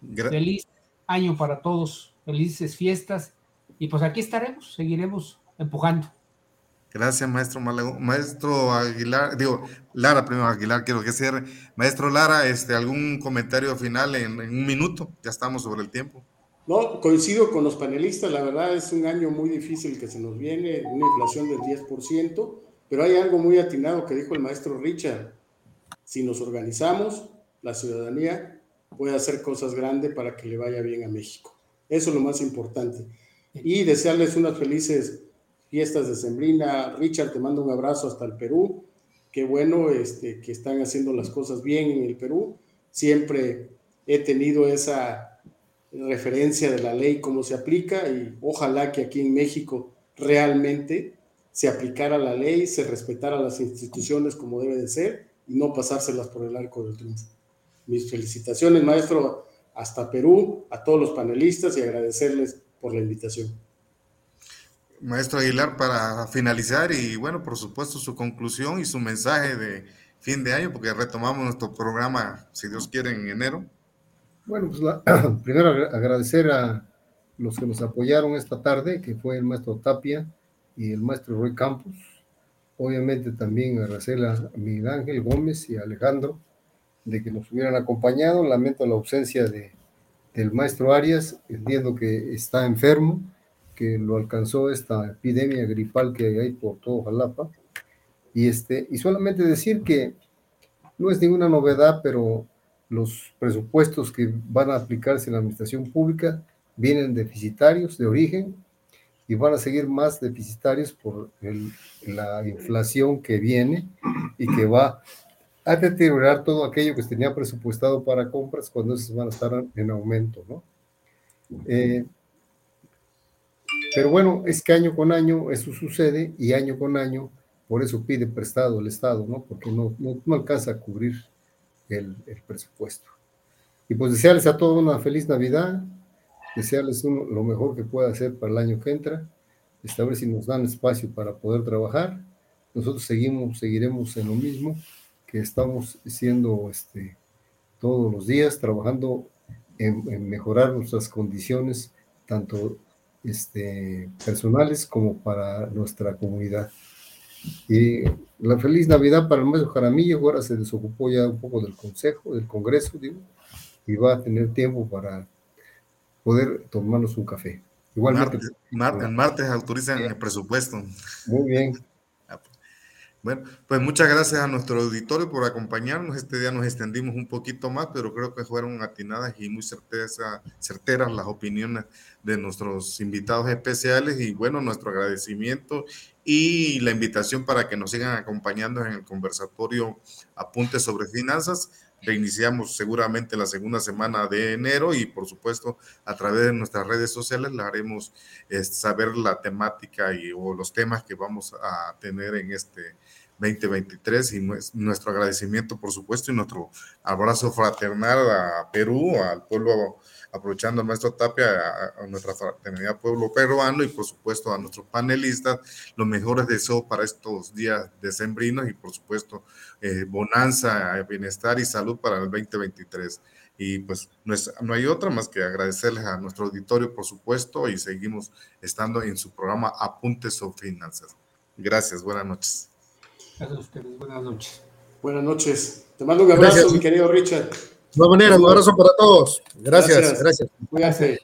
Gra Feliz año para todos, felices fiestas y pues aquí estaremos, seguiremos empujando. Gracias, maestro Malago. Maestro Aguilar, digo, Lara, primero Aguilar, quiero que cierre. Maestro Lara, este, ¿algún comentario final en, en, un minuto? Ya estamos sobre el tiempo. No, coincido con los panelistas, la verdad es un año muy difícil que se nos viene, una inflación del 10%, pero hay algo muy atinado que dijo el maestro Richard. Si nos organizamos, la ciudadanía puede hacer cosas grandes para que le vaya bien a México. Eso es lo más importante. Y desearles unas felices fiestas de Sembrina. Richard, te mando un abrazo hasta el Perú. Qué bueno este, que están haciendo las cosas bien en el Perú. Siempre he tenido esa referencia de la ley, cómo se aplica, y ojalá que aquí en México realmente se aplicara la ley, se respetara las instituciones como debe de ser y no pasárselas por el arco del triunfo mis felicitaciones, maestro, hasta Perú, a todos los panelistas y agradecerles por la invitación. Maestro Aguilar, para finalizar y bueno, por supuesto su conclusión y su mensaje de fin de año, porque retomamos nuestro programa, si Dios quiere, en enero. Bueno, pues la, primero agradecer a los que nos apoyaron esta tarde, que fue el maestro Tapia y el maestro Roy Campos. Obviamente también a Miguel Ángel Gómez y Alejandro de que nos hubieran acompañado. Lamento la ausencia de, del maestro Arias, entiendo que está enfermo, que lo alcanzó esta epidemia gripal que hay por todo Jalapa. Y, este, y solamente decir que no es ninguna novedad, pero los presupuestos que van a aplicarse en la administración pública vienen deficitarios de origen y van a seguir más deficitarios por el, la inflación que viene y que va a deteriorar todo aquello que se tenía presupuestado para compras cuando esos van a estar en aumento, ¿no? Eh, pero bueno, es que año con año eso sucede y año con año, por eso pide prestado el Estado, ¿no? Porque no, no, no alcanza a cubrir el, el, presupuesto. Y pues desearles a todos una feliz Navidad, desearles un, lo mejor que pueda hacer para el año que entra, vez si nos dan espacio para poder trabajar. Nosotros seguimos, seguiremos en lo mismo que estamos haciendo este, todos los días, trabajando en, en mejorar nuestras condiciones, tanto este, personales como para nuestra comunidad. Y la feliz Navidad para el maestro Jaramillo, ahora se desocupó ya un poco del Consejo, del Congreso, digo, y va a tener tiempo para poder tomarnos un café. Igualmente. Martes, martes autorizan el presupuesto. Muy bien. Bueno, pues muchas gracias a nuestro auditorio por acompañarnos. Este día nos extendimos un poquito más, pero creo que fueron atinadas y muy certeza, certeras las opiniones de nuestros invitados especiales. Y bueno, nuestro agradecimiento y la invitación para que nos sigan acompañando en el conversatorio Apuntes sobre Finanzas. Reiniciamos seguramente la segunda semana de enero y por supuesto a través de nuestras redes sociales le haremos eh, saber la temática y, o los temas que vamos a tener en este 2023 y nuestro agradecimiento, por supuesto, y nuestro abrazo fraternal a Perú, al pueblo, aprovechando al maestro Tapia, a, nuestra fraternidad pueblo peruano y, por supuesto, a nuestros panelistas, los mejores deseos para estos días decembrinos y, por supuesto, eh, bonanza, bienestar y salud para el 2023. Y pues no, no hay otra más que agradecerles a nuestro auditorio, por supuesto, y seguimos estando en su programa Apuntes sobre Finanzas. Gracias, buenas noches. Gracias a ustedes. Buenas noches. Buenas noches. Te mando un abrazo, mi querido Richard. De todas maneras, un abrazo para todos. Gracias, gracias. gracias.